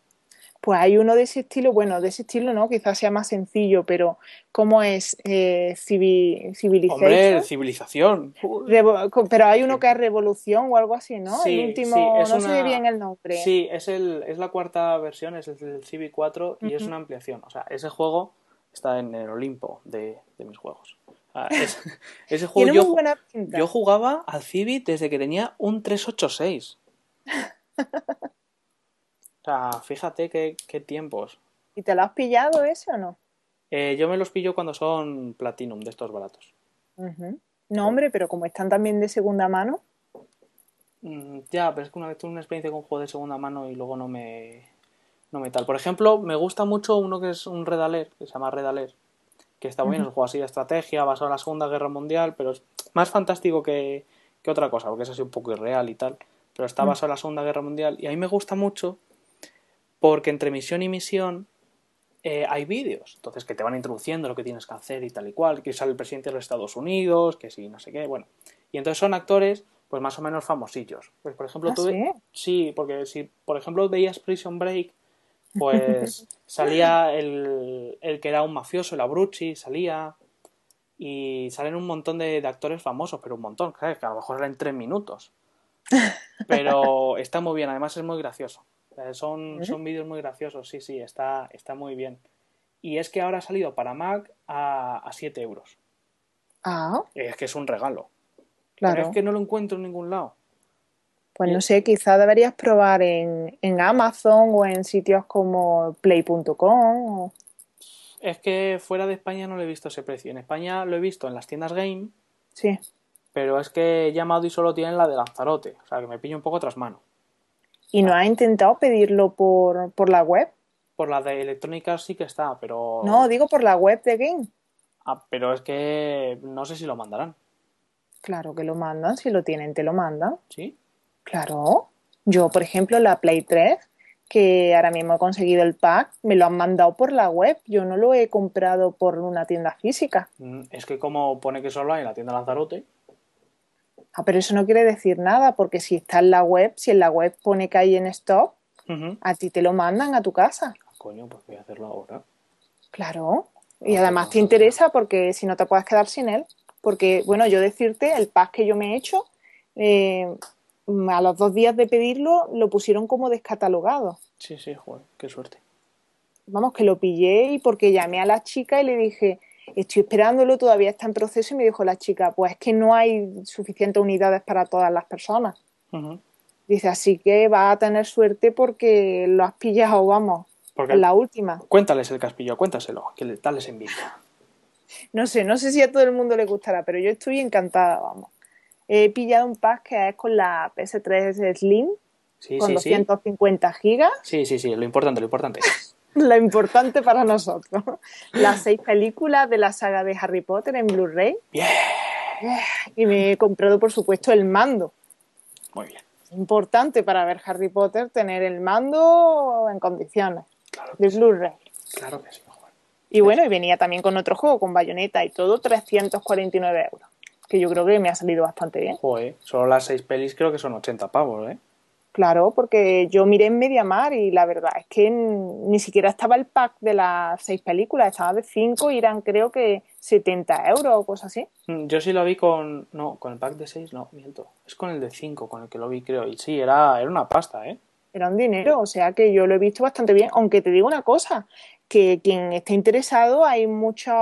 Pues hay uno de ese estilo, bueno, de ese estilo no, quizás sea más sencillo, pero ¿cómo es eh, Civilization? Hombre, civilización. Revo pero hay uno que es Revolución o algo así, ¿no? Sí, el último, sí, es no una... sé bien el nombre. Sí, es, el, es la cuarta versión, es el Civi 4 y uh -huh. es una ampliación. O sea, ese juego está en el Olimpo de, de mis juegos. Ah, es, ese juego yo, yo, jugaba al Civi desde que tenía un 386. o sea, fíjate qué, qué, tiempos. ¿Y te lo has pillado ese o no? Eh, yo me los pillo cuando son Platinum, de estos baratos. Uh -huh. No, hombre, pero como están también de segunda mano. Mm, ya, pero es que una vez tuve una experiencia con un juego de segunda mano y luego no me, no me tal. Por ejemplo, me gusta mucho uno que es un Red Alert, que se llama Red Alert, que está bien, uh -huh. es un juego así de estrategia, basado en la Segunda Guerra Mundial, pero es más fantástico que, que otra cosa, porque es así un poco irreal y tal, pero está basado en la Segunda Guerra Mundial, y a mí me gusta mucho porque entre misión y misión eh, hay vídeos, entonces que te van introduciendo lo que tienes que hacer y tal y cual, que sale el presidente de los Estados Unidos, que sí, no sé qué, bueno, y entonces son actores pues más o menos famosillos. Pues por ejemplo, ¿Ah, tú sí? sí, porque si por ejemplo veías Prison Break, pues salía el, el, que era un mafioso, el Abrucci, salía y salen un montón de, de actores famosos, pero un montón, que a lo mejor eran tres minutos. Pero está muy bien, además es muy gracioso. Son, son vídeos muy graciosos, sí, sí, está, está muy bien. Y es que ahora ha salido para Mac a, a 7 euros. Ah. Es que es un regalo. Claro. Pero es que no lo encuentro en ningún lado. Pues no sé, quizá deberías probar en, en Amazon o en sitios como play.com. O... Es que fuera de España no lo he visto ese precio. En España lo he visto en las tiendas game. Sí. pero es que he llamado y solo tienen la de Lanzarote, o sea que me pillo un poco tras mano. ¿Y no has intentado pedirlo por, por la web? Por la de electrónica sí que está, pero... No, digo por la web de Game. Ah, pero es que no sé si lo mandarán. Claro que lo mandan, si lo tienen te lo mandan. ¿Sí? Claro. Yo, por ejemplo, la Play 3, que ahora mismo he conseguido el pack, me lo han mandado por la web. Yo no lo he comprado por una tienda física. Mm, Es que como pone que solo hay en la tienda Lanzarote, Ah, pero eso no quiere decir nada, porque si está en la web, si en la web pone que hay en stock, a ti te lo mandan a tu casa. coño, pues voy a hacerlo ahora. Claro. Y Ah, además te interesa porque si no te puedes quedar sin él. Porque, bueno, yo decirte, el pack que yo me he hecho, eh, a los dos días de pedirlo, lo pusieron como descatalogado. Sí, sí, joder, qué suerte. Vamos, que lo pillé y porque llamé a la chica y le dije, estoy esperándolo, todavía está en proceso. Y me dijo la chica, pues es que no hay suficientes unidades para todas las personas. Dice, así que vas a tener suerte porque lo has pillado, vamos, Porque en la última. cuéntales el caspillo, cuéntaselo, que le, dales envidia. No sé, no sé si a todo el mundo le gustará, pero yo estoy encantada, vamos. He pillado un pack que es con la PS3 Slim, Sí, con sí, sí. 250 gigas, Sí, sí, sí, lo importante, lo importante. lo importante para nosotros. Las seis películas de la saga de Harry Potter en Blu-ray. Bien, Y me he comprado, por supuesto, el mando. muy bien. Importante para ver Harry Potter tener el mando en condiciones Claro, de Blu-ray. claro que sí. Y bueno, y venía también con otro juego, con bayoneta y todo, 349 euros. Que yo creo que me ha salido bastante bien. Joder, solo las seis pelis creo que son 80 pavos, ¿eh? Claro, porque yo miré en Mediamar y la verdad es que ni siquiera estaba el pack de las seis películas, estaba de cinco y eran creo que 70 euros o cosas así. Mm, Yo sí lo vi con... No, con el pack de 6, no, miento. Es con el de 5 con el que lo vi, creo. Y sí, era, era una pasta, ¿eh? Era un dinero, o sea que yo lo he visto bastante bien, aunque te digo una cosa, que quien esté interesado, hay mucha,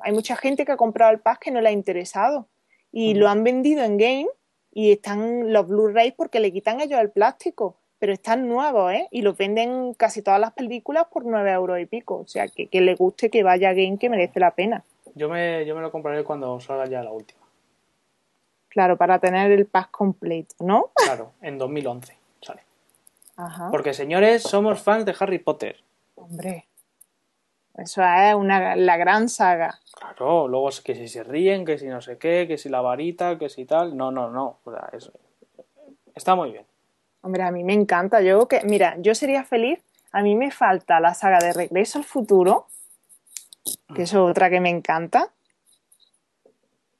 hay mucha gente que ha comprado el pack que no le ha interesado y lo han vendido en game y están los Blu-rays porque le quitan ellos el plástico, pero están nuevos, ¿eh? Y los venden casi todas las películas por 9 euros y pico, o sea que, que le guste que vaya a game que merece la pena. Yo me, yo me lo compraré cuando salga ya la última. Claro, para tener el pack completo, ¿no? Claro, en 2011 sale. Ajá. Porque, señores, somos fans de Harry Potter. Hombre, eso es una, la gran saga. Claro, luego es que si se ríen, que si no sé qué, que si la varita, que si tal. No, no, no. O sea, eso está muy bien. Hombre, a mí me encanta. Yo que, mira, yo sería feliz. A mí me falta la saga de Regreso al Futuro, que es otra que me encanta,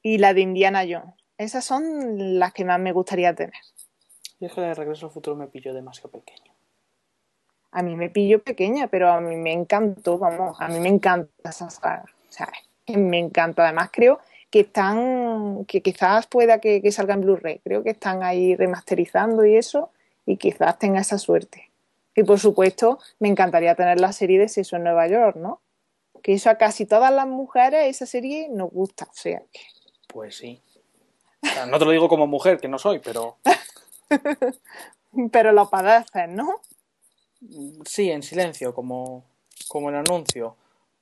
y la de Indiana Jones. Esas son las que más me gustaría tener. Y es que la de Regreso al Futuro me pilló demasiado pequeño. A mí me pillo pequeña, pero a mí me encantó, vamos, a mí me encanta esa saga. O sea, es que me encanta. Además, creo que están, que quizás pueda que, que salga en Blu-ray. Creo que están ahí remasterizando y eso, y quizás tenga esa suerte. Y por supuesto, me encantaría tener la serie de Sexo en Nueva York, ¿no? Que eso a casi todas las mujeres, esa serie nos gusta. O sea, que Pues sí. O sea, no te lo digo como mujer, que no soy, pero pero lo padeces, ¿no? Sí, en silencio, como, como el anuncio.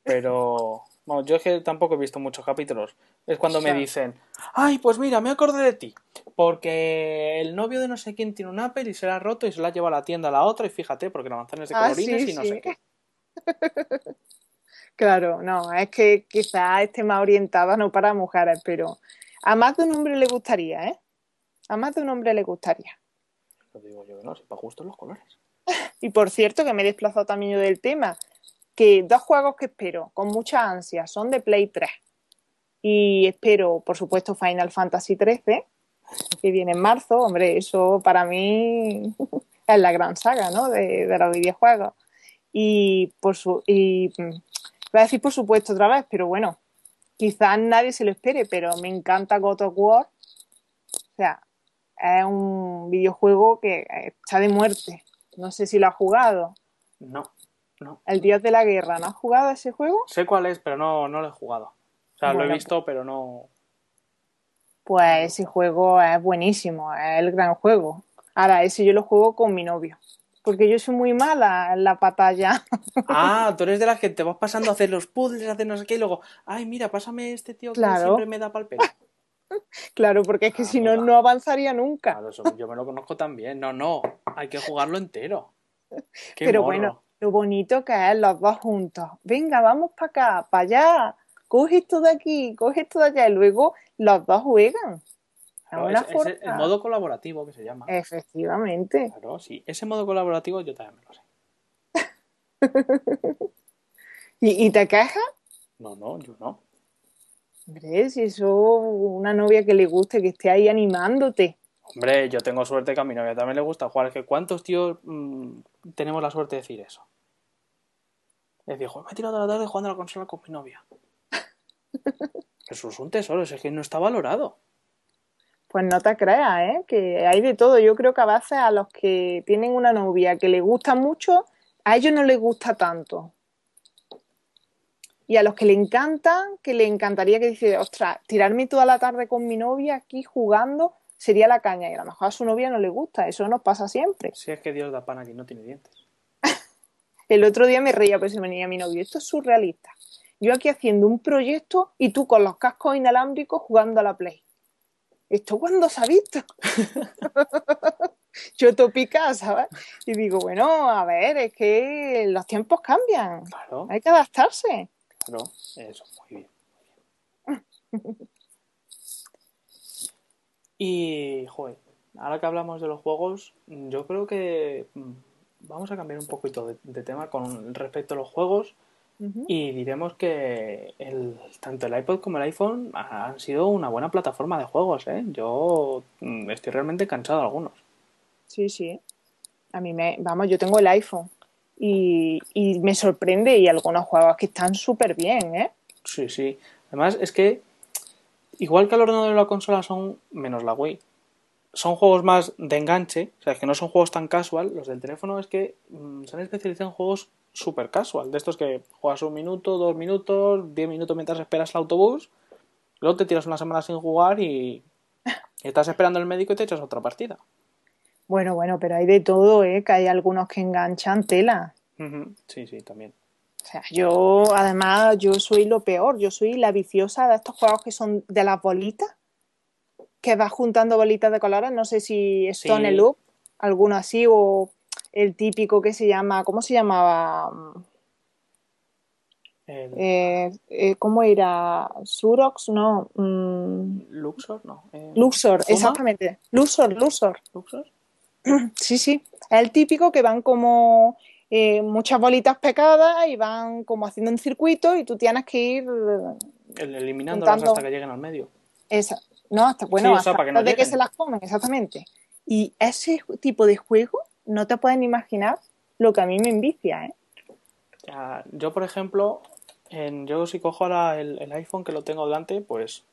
Pero bueno, yo es que tampoco he visto muchos capítulos. Es cuando me dicen, ay, pues mira, me acordé de ti. Porque el novio de no sé quién tiene un Apple y se la ha roto y se la lleva a la tienda a la otra y fíjate, porque la manzana es de Ah, colorines sí, y no sí. sé qué. Claro, no, es que quizás esté más orientada no para mujeres, pero a más de un hombre le gustaría, ¿eh? A más de un hombre le gustaría. Lo digo yo que no, si para gusto los colores. Y por cierto, que me he desplazado también yo del tema, que dos juegos que espero con mucha ansia son de Play 3. Y espero, por supuesto, Final Fantasy XIII, que viene en marzo. Hombre, eso para mí es la gran saga, ¿no? De, de los videojuegos. Y, por su, y mm, voy a decir por supuesto otra vez, pero bueno, quizás nadie se lo espere, pero me encanta God of War. O sea, es un videojuego que está de muerte. No sé si lo has jugado. No, no. El Dios de la Guerra, ¿no has jugado ese juego? Sé cuál es, pero no, no lo he jugado. O sea, lo he visto, pero no. Pues ese juego es buenísimo, es el gran juego. Ahora, ese yo lo juego con mi novio. Porque yo soy muy mala en la batalla. Ah, tú eres de las que te vas pasando a hacer los puzzles, a hacer no sé qué, y luego, ay, mira, pásame este tío que Claro. siempre me da pal pelo. Claro, porque es que si no, no avanzaría nunca. Claro, eso yo me lo conozco también. No, no, hay que jugarlo entero. Qué Pero bueno, lo bonito que es los dos juntos. Venga, vamos para acá, para allá. Coge esto de aquí, coge esto de allá. Y luego los dos juegan. Es Claro, una es- es forma- el modo colaborativo que se llama. Efectivamente. Claro, sí. Ese modo colaborativo yo también me lo sé. ¿Y, y te quejas? No, no, yo no. Hombre, si eso una novia que le guste, que esté ahí animándote. Hombre, yo tengo suerte que a mi novia también le gusta jugar. Es que ¿cuántos tíos mm, tenemos la suerte de decir eso? Es decir, "Joder, me he tirado la tarde jugando a la consola con mi novia. Eso es un tesoro, es que no está valorado. Pues no te creas, ¿eh? Que hay de todo. Yo creo que a veces a los que tienen una novia que le gusta mucho, a ellos no les gusta tanto. Y a los que le encantan, que le encantaría que dice, ostras, tirarme toda la tarde con mi novia aquí jugando sería la caña. Y a lo mejor a su novia no le gusta. Eso nos pasa siempre. Si es que Dios da pan a quien no tiene dientes. El otro día me reía, pues se venía mi novio. Esto es surrealista. Yo aquí haciendo un proyecto y tú con los cascos inalámbricos jugando a la Play. ¿Esto cuándo se ha visto? Yo topica, ¿sabes? Y digo, bueno, a ver, es que los tiempos cambian. Claro, Hay que adaptarse. Claro, eso, muy bien. muy bien. Y, joder, ahora que hablamos de los juegos, yo creo que mm, vamos a cambiar un poquito de, de tema con respecto a los juegos y diremos que el, tanto el iPod como el iPhone han sido una buena plataforma de juegos, ¿eh? Yo mm, estoy realmente cansado de algunos. Sí, sí. A mí me, vamos, yo tengo el iPhone y, me sorprende y algunos juegos que están súper bien, ¿eh? Sí, sí. Además, es que, igual que el ordenador y la consola son, menos la Wii, son juegos más de enganche, o sea, que no son juegos tan casual, los del teléfono es que mm, se han especializado en juegos super casual, de estos que juegas un minuto, dos minutos, diez minutos mientras esperas el autobús, luego te tiras una semana sin jugar y, y estás esperando el médico y te echas otra partida. Bueno, bueno, pero hay de todo, ¿eh? Que hay algunos que enganchan tela. Sí, sí, también. O sea, yo, además, yo soy lo peor. Yo soy la viciosa de estos juegos que son de las bolitas, que vas juntando bolitas de colores. No sé si Stone Sí. Loop, alguno así, o el típico que se llama, ¿cómo se llamaba? El Eh, eh, ¿Cómo era? ¿Surox? No. mm, Luxor, no. eh, Luxor, ¿Fuma? exactamente. Luxor, Luxor. Luxor. Sí, sí. Es el típico que van como eh, muchas bolitas pegadas y van como haciendo un circuito y tú tienes que ir El, eliminándolas Juntando- hasta que lleguen al medio. esa, no, hasta bueno, Sí, o sea, hasta para que no de que se las comen, exactamente. Y ese tipo de juego no te pueden imaginar lo que a mí me envicia, ¿eh? Yo, por ejemplo, en, yo si cojo ahora el, el iPhone que lo tengo delante, pues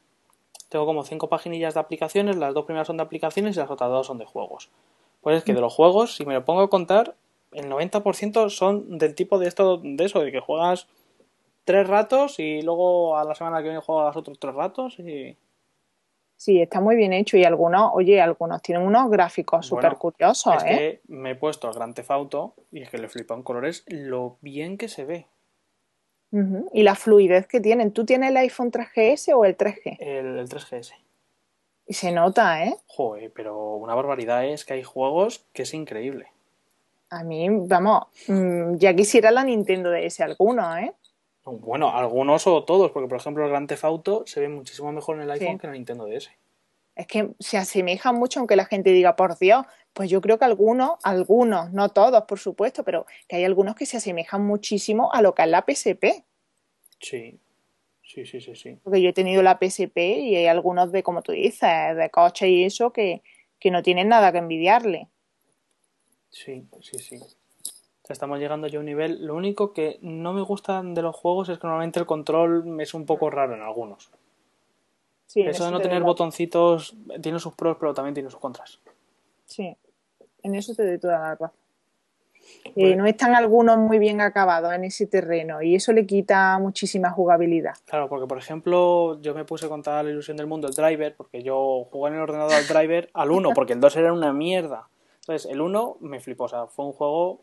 tengo como cinco paginillas de aplicaciones, las dos primeras son de aplicaciones y las otras dos son de juegos. Pues es que de los juegos, si me lo pongo a contar, el 90% son del tipo de esto, de eso, de que juegas tres ratos y luego a la semana que viene juegas otros tres ratos y... Sí, está muy bien hecho y algunos, oye, algunos tienen unos gráficos Bueno, súper curiosos, es ¿eh? que me he puesto al Gran Theft Auto y es que le flipa en colores lo bien que se ve. Y la fluidez que tienen. ¿Tú tienes el iPhone 3GS o el 3G? El, el 3GS. Y se nota, ¿eh? Joder, pero una barbaridad es que hay juegos que es increíble. A mí, vamos, mm, ya quisiera la Nintendo DS alguno, ¿eh? Bueno, algunos o todos, porque por ejemplo el Gran Theft Auto se ve muchísimo mejor en el iPhone Sí. que en el Nintendo DS. Es que se asemejan mucho, aunque la gente diga, por Dios, pues yo creo que algunos, algunos, no todos, por supuesto, pero que hay algunos que se asemejan muchísimo a lo que es la PSP. Sí, sí, sí, sí, sí. Porque yo he tenido la PSP y hay algunos de, como tú dices, de coche y eso, que, que no tienen nada que envidiarle. Sí, sí, sí. O sea, estamos llegando ya a un nivel. Lo único que no me gusta de los juegos es que normalmente el control es un poco raro en algunos. Sí, en Eso de no te tener botoncitos tiene sus pros, pero también tiene sus contras. Sí, en eso te doy toda la razón. Eh, no están algunos muy bien acabados en ese terreno y eso le quita muchísima jugabilidad. Claro, porque por ejemplo, yo me puse con toda la ilusión del mundo el driver, porque yo jugué en el ordenador al driver al 1, porque el 2 era una mierda. Entonces, el 1 me flipó, o sea, fue un juego,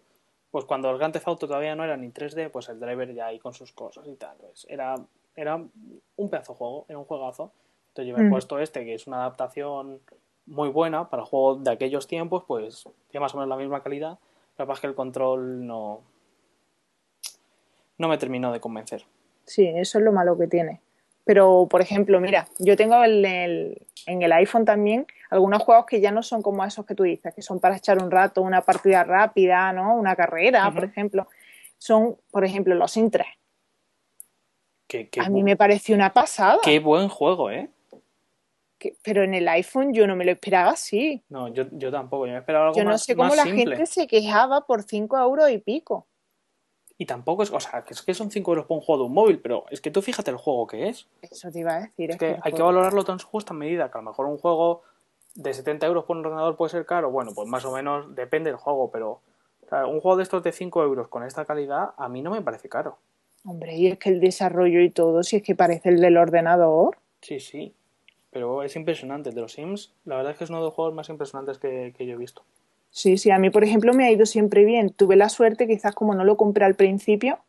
pues cuando el Grand Theft Auto todavía no era ni 3D, pues el driver ya ahí con sus cosas y tal. Pues era, era un pedazo de juego, era un juegazo. Entonces yo me he Mm. puesto este, que es una adaptación muy buena para juegos de aquellos tiempos, pues tiene más o menos la misma calidad. Lo que el control no, no me terminó de convencer. Sí, eso es lo malo que tiene. Pero, por ejemplo, mira, yo tengo en el, en el iPhone también algunos juegos que ya no son como esos que tú dices, que son para echar un rato, una partida rápida, ¿no? Una carrera, por ejemplo. Son, por ejemplo, los Sims 3. Qué, qué A mí me pareció una pasada. qué buen juego, ¿eh? Que- pero en el iPhone yo no me lo esperaba así. No, yo, yo tampoco. Yo me esperaba algo Yo no más, sé cómo más la simple. gente se quejaba por 5 euros y pico. Y tampoco es, o sea, que es que son 5 euros por un juego de un móvil, pero es que tú fíjate el juego que es. Eso te iba a decir. Es es que hay que valorarlo en su justa medida, que a lo mejor un juego de 70 euros por un ordenador puede ser caro. Bueno, pues más o menos depende del juego, pero o sea, un juego de estos de 5 euros con esta calidad a mí no me parece caro. Hombre, y es que el desarrollo y todo, si es que parece el del ordenador. Sí, sí. Pero es impresionante. El de los Sims, la verdad es que es uno de los juegos más impresionantes que, que yo he visto. Sí, sí, a mí, por ejemplo, me ha ido siempre bien. Tuve la suerte, quizás como no lo compré al principio,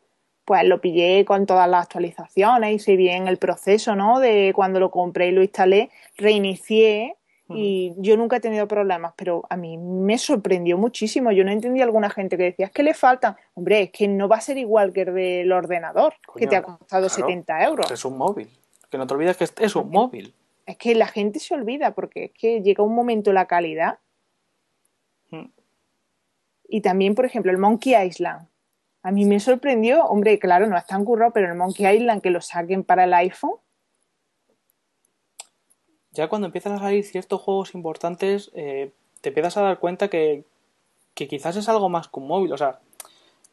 pues lo pillé con todas las actualizaciones, hice bien el proceso, ¿no? De cuando lo compré y lo instalé, reinicié y yo nunca he tenido problemas, pero a mí me sorprendió muchísimo. Yo no entendía a alguna gente que decía, es que le faltan. Hombre, es que no va a ser igual que el del ordenador, que te ha costado claro. 70 euros. Es un móvil. Que no te olvides que es un móvil. Es que la gente se olvida porque es que llega un momento la calidad. Mm. Y también, por ejemplo, el Monkey Island. A mí me sorprendió, hombre, claro, no es tan currado, pero el Monkey Island que lo saquen para el iPhone, ya cuando empiezan a salir ciertos juegos importantes, eh, te empiezas a dar cuenta que, que quizás es algo más que un móvil. O sea,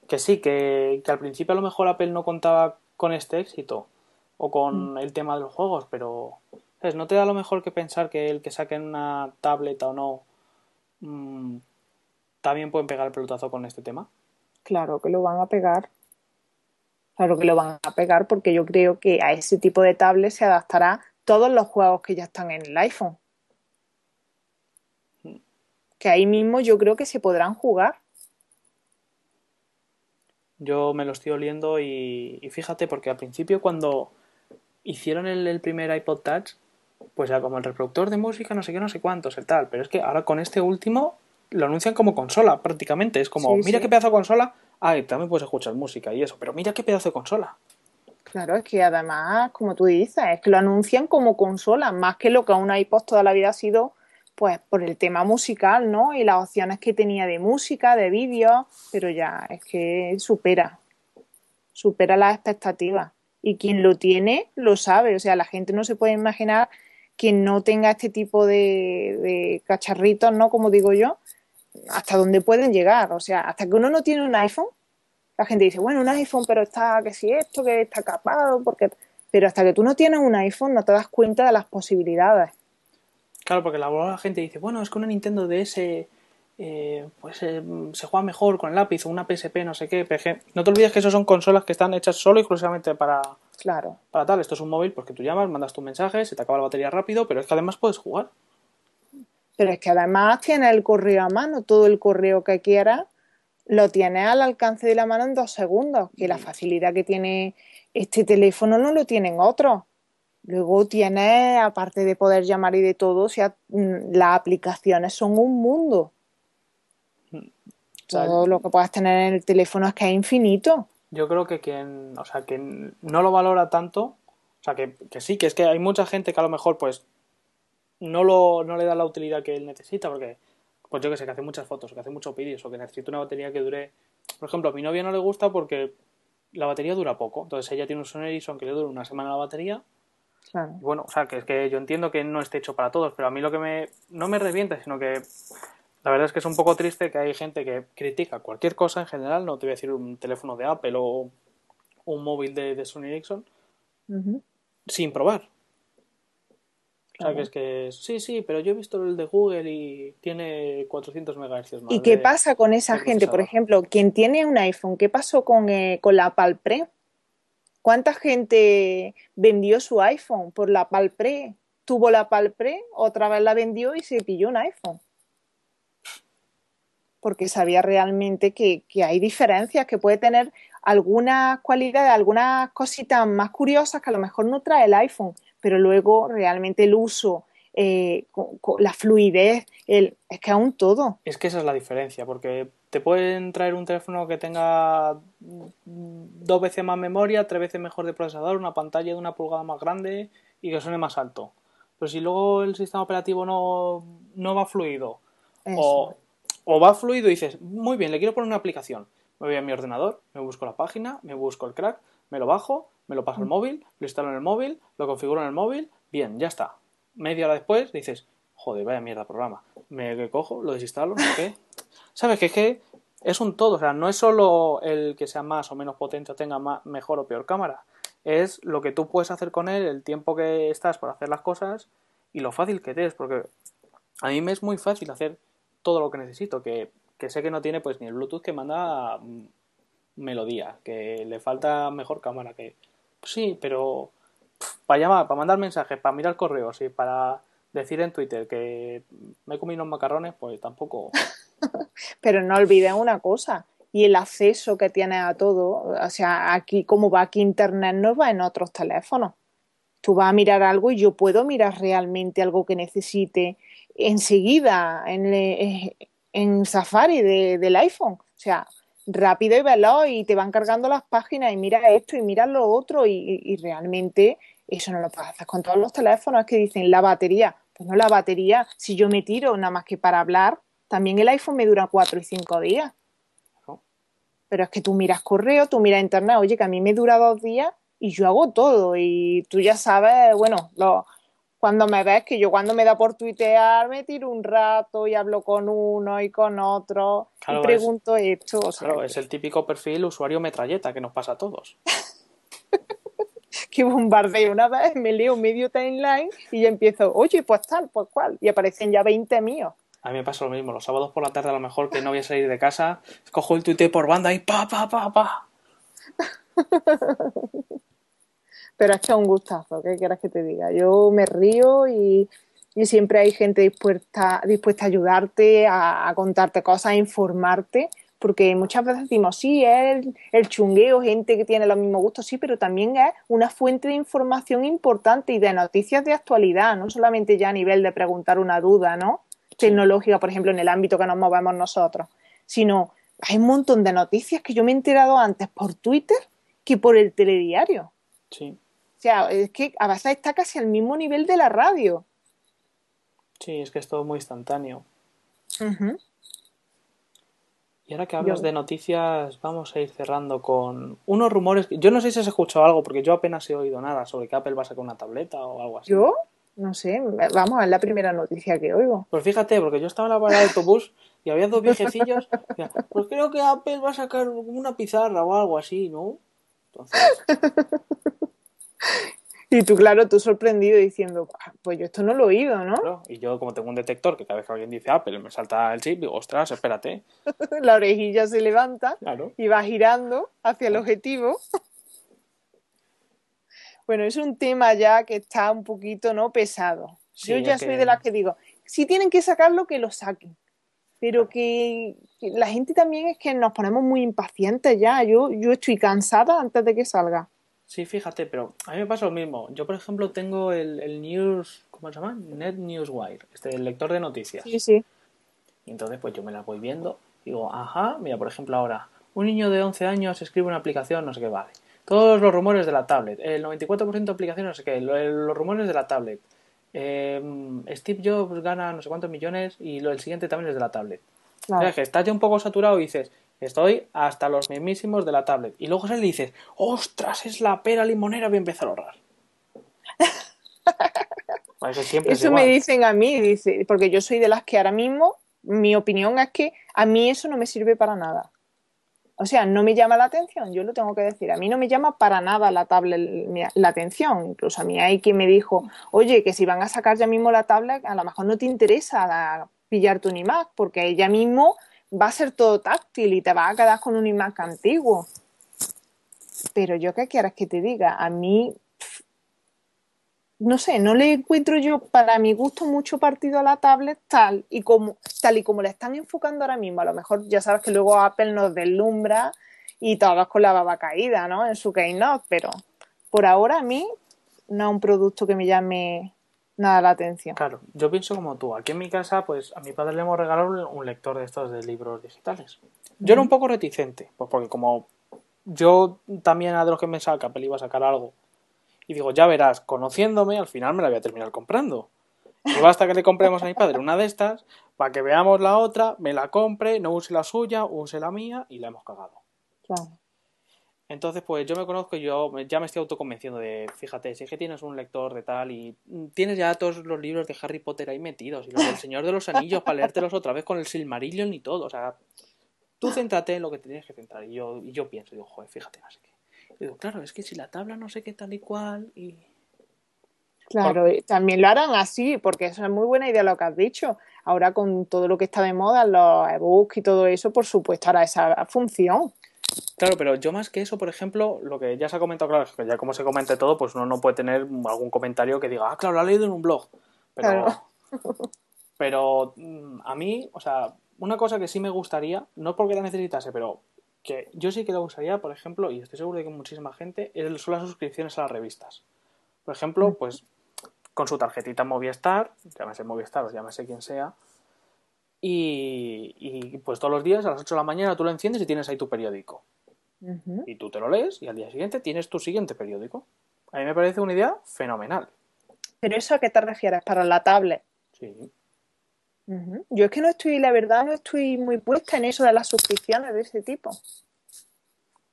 que sí, que, que al principio a lo mejor Apple no contaba con este éxito o con el tema de los juegos, pero ¿sabes? no te da lo mejor que pensar que el que saquen una tableta o no mm, también pueden pegar el pelotazo con este tema. claro que lo van a pegar. Claro que lo van a pegar porque yo creo que a ese tipo de tablet se adaptará todos los juegos que ya están en el iPhone. Que ahí mismo yo creo que se podrán jugar. Yo me lo estoy oliendo y, y fíjate, porque al principio cuando hicieron el, el primer iPod Touch, pues era como el reproductor de música, no sé qué, no sé cuántos, el tal. Pero es que ahora con este último lo anuncian como consola prácticamente. Es como, Sí, mira sí. qué pedazo de consola. Ah, y también puedes escuchar música y eso. Pero mira qué pedazo de consola. Claro, es que además, como tú dices, es que lo anuncian como consola, más que lo que a un iPod toda la vida ha sido, pues, por el tema musical, ¿no? Y las opciones que tenía de música, de vídeo, pero ya es que supera, supera las expectativas. Y quien lo tiene, lo sabe. O sea, la gente no se puede imaginar quien no tenga este tipo de, de cacharritos, ¿no? Como digo yo, hasta dónde pueden llegar. O sea, hasta que uno no tiene un iPhone, la gente dice, bueno, un iPhone, pero está, que si esto, que está capado, porque... Pero hasta que tú no tienes un iPhone no te das cuenta de las posibilidades. Claro, porque la, gente dice, bueno, es que una Nintendo DS eh, pues eh, se juega mejor con el lápiz o una PSP, no sé qué. PG. No te olvides que eso son consolas que están hechas solo y exclusivamente para, Claro. para tal. Esto es un móvil porque tú llamas, mandas tu mensaje, se te acaba la batería rápido, pero es que además puedes jugar. Pero es que además tienes el correo a mano, todo el correo que quieras lo tienes al alcance de la mano en dos segundos, que la facilidad que tiene este teléfono no lo tienen otros. Luego tienes, aparte de poder llamar y de todo, o sea, mm, las aplicaciones son un mundo. sea, Todo lo que puedas tener en el teléfono es que es infinito. Yo creo que quien, o sea, que no lo valora tanto, o sea, que, que sí, que es que hay mucha gente que a lo mejor pues no, lo, no le da la utilidad que él necesita, porque pues yo que sé, que hace muchas fotos, que hace muchos vídeos, o que necesita una batería que dure... Por ejemplo, a mi novia no le gusta porque la batería dura poco, entonces ella tiene un Sony Ericsson que le dura una semana la batería, Claro. y bueno, o sea, que es que yo entiendo que no esté hecho para todos, pero a mí lo que me... no me revienta, sino que la verdad es que es un poco triste que hay gente que critica cualquier cosa en general, no te voy a decir un teléfono de Apple o un móvil de, de Sony Ericsson, sin probar. O sea, que es que sí, sí, pero yo he visto el de Google y tiene 400 MHz más. ¿Y qué de- pasa con esa gente? Por ejemplo, quien tiene un iPhone, ¿qué pasó con, eh, con la Palpre? ¿Cuánta gente vendió su iPhone por la Palpre? Tuvo la Palpre, otra vez la vendió y se pilló un iPhone. Porque sabía realmente que, que hay diferencias, que puede tener algunas cualidades, algunas cositas más curiosas que a lo mejor no trae el iPhone, pero luego realmente el uso, eh, la fluidez, el, es que aún todo. Es que esa es la diferencia, porque te pueden traer un teléfono que tenga dos veces más memoria, tres veces mejor de procesador, una pantalla de una pulgada más grande y que suene más alto. Pero si luego el sistema operativo no, no va fluido o, o, va fluido y dices, muy bien, le quiero poner una aplicación. Me voy a mi ordenador, me busco la página, me busco el crack, me lo bajo, me lo paso al mm. móvil, lo instalo en el móvil, lo configuro en el móvil, bien, ya está. Media hora después dices, joder, vaya mierda programa. Me cojo, lo desinstalo, no sé qué. ¿Sabes que es que es un todo? O sea, no es solo el que sea más o menos potente o tenga más, mejor o peor cámara. Es lo que tú puedes hacer con él, el tiempo que estás por hacer las cosas y lo fácil que te es. Porque a mí me es muy fácil hacer todo lo que necesito. Que, que sé que no tiene pues ni el Bluetooth que manda melodía, que le falta mejor cámara, que sí, pero para llamar, para mandar mensajes, para mirar correos y para decir en Twitter que me he comido unos macarrones, pues tampoco. pero no olviden una cosa, y el acceso que tiene a todo, o sea, aquí como va aquí internet no va en otros teléfonos. Tú vas a mirar algo y yo puedo mirar realmente algo que necesite enseguida en, eh, en Safari del iPhone. O sea, rápido y veloz y te van cargando las páginas y mira esto y mira lo otro y, realmente eso no lo hacer con todos los teléfonos que dicen la batería. Pues no la batería, si yo me tiro nada más que para hablar, también el iPhone me dura cuatro y cinco días. Pero es que tú miras correo, tú miras internet, oye, que a mí me dura dos días y yo hago todo y tú ya sabes, bueno, lo, cuando me ves que yo cuando me da por tuitear me tiro un rato y hablo con uno y con otro y pregunto esto. claro, es el típico perfil usuario metralleta que nos pasa a todos. que bombardeo una vez, me leo medio timeline y ya empiezo, oye, pues tal, pues cual, y aparecen ya 20 míos. A mí me pasa lo mismo, los sábados por la tarde a lo mejor que no voy a salir de casa, cojo el tuite por banda y pa, pa, pa, pa. pero que es un gustazo, ¿qué quieras que te diga? Yo me río y, siempre hay gente dispuesta, dispuesta a ayudarte, a, contarte cosas, a informarte, porque muchas veces decimos, sí, es el, el, chungueo, gente que tiene los mismos gustos, sí, pero también es una fuente de información importante y de noticias de actualidad, no solamente ya a nivel de preguntar una duda, ¿no? Tecnológica, por ejemplo, en el ámbito que nos movemos nosotros, sino hay un montón de noticias que yo me he enterado antes por Twitter que por el telediario. Sí. Sea, es que a veces está casi al mismo nivel de la radio. Sí, es que es todo muy instantáneo. Y ahora que hablas de noticias, vamos a ir cerrando con unos rumores. Yo no sé si has escuchado algo, porque yo apenas he oído nada sobre que Apple va a sacar una tableta o algo así. ¿Yo? No sé, vamos, es la primera noticia que oigo. Pues fíjate, porque yo estaba en la parada de autobús y había dos viejecillos. pues creo que Apple va a sacar una pizarra o algo así, ¿no? Entonces. Y tú, claro, tú sorprendido diciendo, ah, pues yo esto no lo he oído, ¿no? y yo, como tengo un detector que cada vez que alguien dice Apple me salta el chip, digo, ostras, espérate. La orejilla se levanta y va girando hacia el objetivo. bueno, es un tema ya que está un poquito, ¿no? Pesado. yo ya soy de las que digo, si tienen que sacarlo, que lo saquen. Pero que, la gente también es que nos ponemos muy impacientes ya. Yo, yo estoy cansada antes de que salga. Sí, fíjate, pero a mí me pasa lo mismo. Yo, por ejemplo, tengo el, el News, ¿cómo se llama? Net Newswire, este, el lector de noticias. Sí, sí. Y entonces, pues yo me la voy viendo. Digo, ajá, mira, por ejemplo, ahora, un niño de 11 años escribe una aplicación, no sé qué, vale. Todos los rumores de la tablet, el 94% de aplicaciones, no sé qué, los rumores de la tablet. Em, Steve Jobs gana no sé cuántos millones y lo, el siguiente también es de la tablet. O sea, que estás ya un poco saturado y dices, Estoy hasta los mismísimos de la tablet. Y luego se le dices, ostras, es la pera limonera, voy a empezar a ahorrar. eso me dicen a mí, dice, porque yo soy de las que ahora mismo, mi opinión es que a mí eso no me sirve para nada. O sea, no me llama la atención, yo lo tengo que decir. A mí no me llama para nada la tablet la atención. Incluso a mí hay quien me dijo, oye, que si van a sacar ya mismo la tablet, a lo mejor no te interesa pillarte un iMac, porque ya mismo va a ser todo táctil y te vas a quedar con un iMac antiguo. Pero yo qué quieras que te diga, a mí, no sé, no le encuentro yo para mi gusto mucho partido a la tablet tal y como, tal y como le están enfocando ahora mismo. A lo mejor ya sabes que luego Apple nos deslumbra y todos con la baba caída, ¿no? En su keynote, pero por ahora a mí no es un producto que me llame nada la atención. Claro, yo pienso como tú. Aquí en mi casa, pues a mi padre le hemos regalado un lector de estos de libros digitales. Yo era un poco reticente, pues porque como yo también a de los que me saca, Apple iba a sacar algo. Y digo, ya verás, conociéndome, al final me la voy a terminar comprando. Y basta que le compremos a mi padre una de estas, para que veamos la otra, me la compre, no use la suya, use la mía y la hemos cagado. Claro. Entonces, pues yo me conozco y yo ya me estoy autoconvenciendo de, fíjate, si es que tienes un lector de tal y tienes ya todos los libros de Harry Potter ahí metidos y los del Señor de los Anillos para leértelos otra vez con el Silmarillion y todo, o sea, tú céntrate en lo que tienes que centrar. Y yo, y yo pienso, digo, joder, fíjate, no sé qué. Y digo, claro, es que si la tabla no sé qué tal y cual y... Claro, también lo harán así, porque eso es muy buena idea lo que has dicho. Ahora con todo lo que está de moda, los ebooks y todo eso, por supuesto, hará esa función. Claro, pero yo más que eso, por ejemplo, lo que ya se ha comentado, claro, es que ya como se comente todo, pues uno no puede tener algún comentario que diga, ah, claro, lo ha leído en un blog. Pero, claro. pero mm, a mí, o sea, una cosa que sí me gustaría, no porque la necesitase, pero que yo sí que le gustaría, por ejemplo, y estoy seguro de que muchísima gente, son las suscripciones a las revistas. Por ejemplo, pues con su tarjetita Movistar, llámese Movistar o llámese quien sea, y, y, pues todos los días a las 8 de la mañana tú lo enciendes y tienes ahí tu periódico. Y tú te lo lees y al día siguiente tienes tu siguiente periódico. A mí me parece una idea fenomenal. ¿Pero eso a qué te refieres? ¿Para la tablet? Sí. Yo es que no estoy, la verdad, no estoy muy puesta en eso de las suscripciones de ese tipo.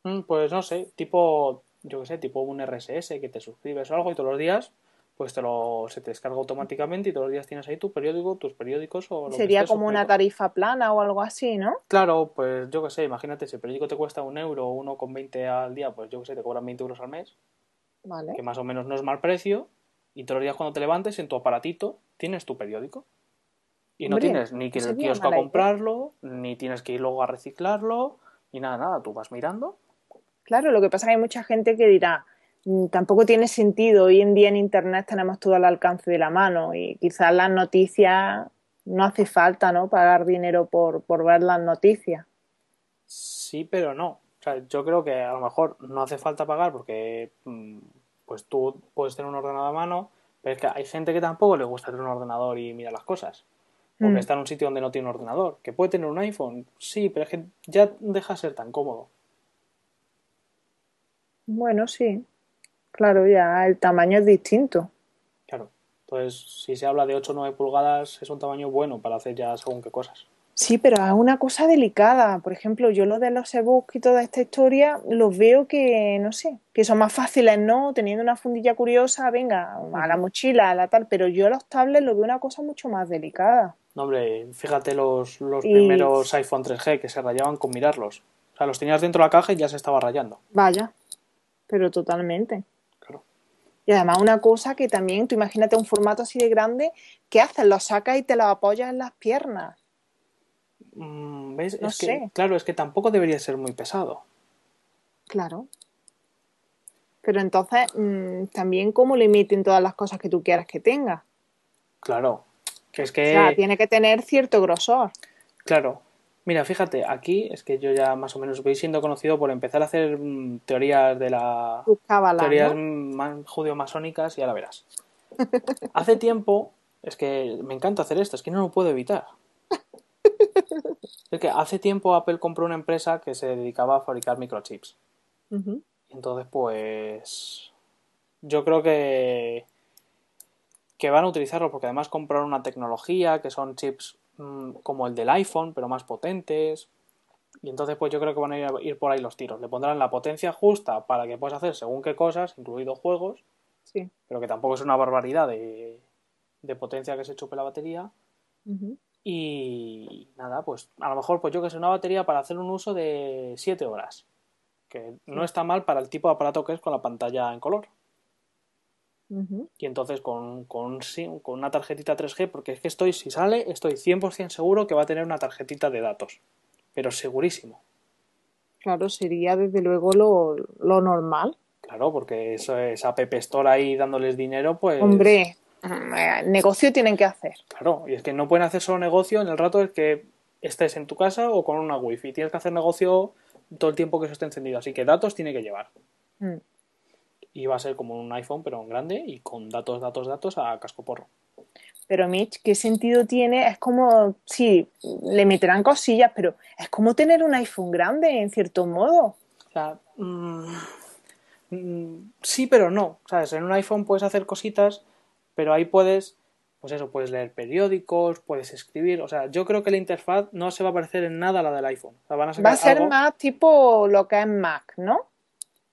Mm, pues no sé, tipo, yo qué sé, tipo un RSS que te suscribes o algo y todos los días pues te lo, se te descarga automáticamente y todos los días tienes ahí tu periódico, tus periódicos o lo Sería como una tarifa plana o algo así, ¿no? Claro, pues yo qué sé, imagínate, si el periódico te cuesta un euro o uno con 20 al día, pues yo qué sé, te cobran 20 euros al mes. Vale. Que más o menos no es mal precio. Y todos los días cuando te levantes, en tu aparatito, tienes tu periódico. Y no tienes ni que ir al kiosco a comprarlo, ni tienes que ir luego a reciclarlo, ni nada, nada. Tú vas mirando. Claro, lo que pasa es que hay mucha gente que dirá, tampoco tiene sentido. Hoy en día en Internet tenemos todo al alcance de la mano y quizás las noticias no hace falta, ¿no? Pagar dinero por, por ver las noticias. Sí, pero no. O sea, yo creo que a lo mejor no hace falta pagar porque mm, pues tú puedes tener un ordenador a mano, pero es que hay gente que tampoco le gusta tener un ordenador y mira las cosas porque mm. está en un sitio donde no tiene un ordenador. ¿Que puede tener un iPhone? Sí, pero es que ya deja de ser tan cómodo. Bueno, sí. Claro, ya el tamaño es distinto. Claro. Entonces, si se habla de 8 o 9 pulgadas, es un tamaño bueno para hacer ya según qué cosas. Sí, pero es una cosa delicada. Por ejemplo, yo lo de los ebooks y toda esta historia, los veo que, no sé, que son más fáciles, ¿no? Teniendo una fundilla curiosa, venga, a la mochila, a la tal, pero yo los tablets lo veo una cosa mucho más delicada. No, hombre, fíjate los, los primeros iPhone 3G que se rayaban con mirarlos. O sea, los tenías dentro de la caja y ya se estaba rayando. Vaya, pero totalmente. Y además una cosa que también, tú imagínate un formato así de grande, ¿qué haces? Lo sacas y te lo apoyas en las piernas. Mm, ¿Ves? No sé. claro, es que tampoco debería ser muy pesado. Claro. Pero entonces, mm, también cómo limiten todas las cosas que tú quieras que tenga. Claro, que es que... O sea, tiene que tener cierto grosor. Claro. Mira, fíjate, aquí es que yo ya más o menos voy siendo conocido por empezar a hacer mm, teorías de la... teorías ¿no? judeo-masónicas y ahora verás. Hace tiempo, es que me encanta hacer esto, es que no lo puedo evitar. es que hace tiempo Apple compró una empresa que se dedicaba a fabricar microchips. Entonces, pues... Yo creo que que van a utilizarlo porque además compraron una tecnología que son chips mm, como el del iPhone, pero más potentes. Y entonces pues yo creo que van a ir, por ahí los tiros. Le pondrán la potencia justa para que puedas hacer según qué cosas, incluidos juegos, sí. pero que tampoco es una barbaridad de, potencia que se chupe la batería. Y nada, pues a lo mejor pues yo que sé, una batería para hacer un uso de 7 horas. Que no está mal para el tipo de aparato que es con la pantalla en color. Y entonces con, con, con, una tarjetita 3G, porque es que estoy, si sale, estoy 100% seguro que va a tener una tarjetita de datos. Pero segurísimo. Claro, sería desde luego lo, lo normal. Claro, porque eso, esa App Store ahí dándoles dinero, pues. Hombre, eh, negocio tienen que hacer. Claro, y es que no pueden hacer solo negocio en el rato es que estés en tu casa o con una wifi. Tienes que hacer negocio todo el tiempo que eso esté encendido. Así que datos tiene que llevar. Mm. Y va a ser como un iPhone, pero en grande y con datos, datos, datos a casco porro. Pero Mitch, ¿qué sentido tiene? Es como, sí, le meterán cosillas, pero es como tener un iPhone grande, en cierto modo. O sea, mm, mm, sí, pero no. ¿Sabes? En un iPhone puedes hacer cositas, pero ahí puedes, pues eso, puedes leer periódicos, puedes escribir. O sea, yo creo que la interfaz no se va a parecer en nada a la del iPhone. O sea, van a Va a ser algo... más tipo lo que es Mac, ¿no?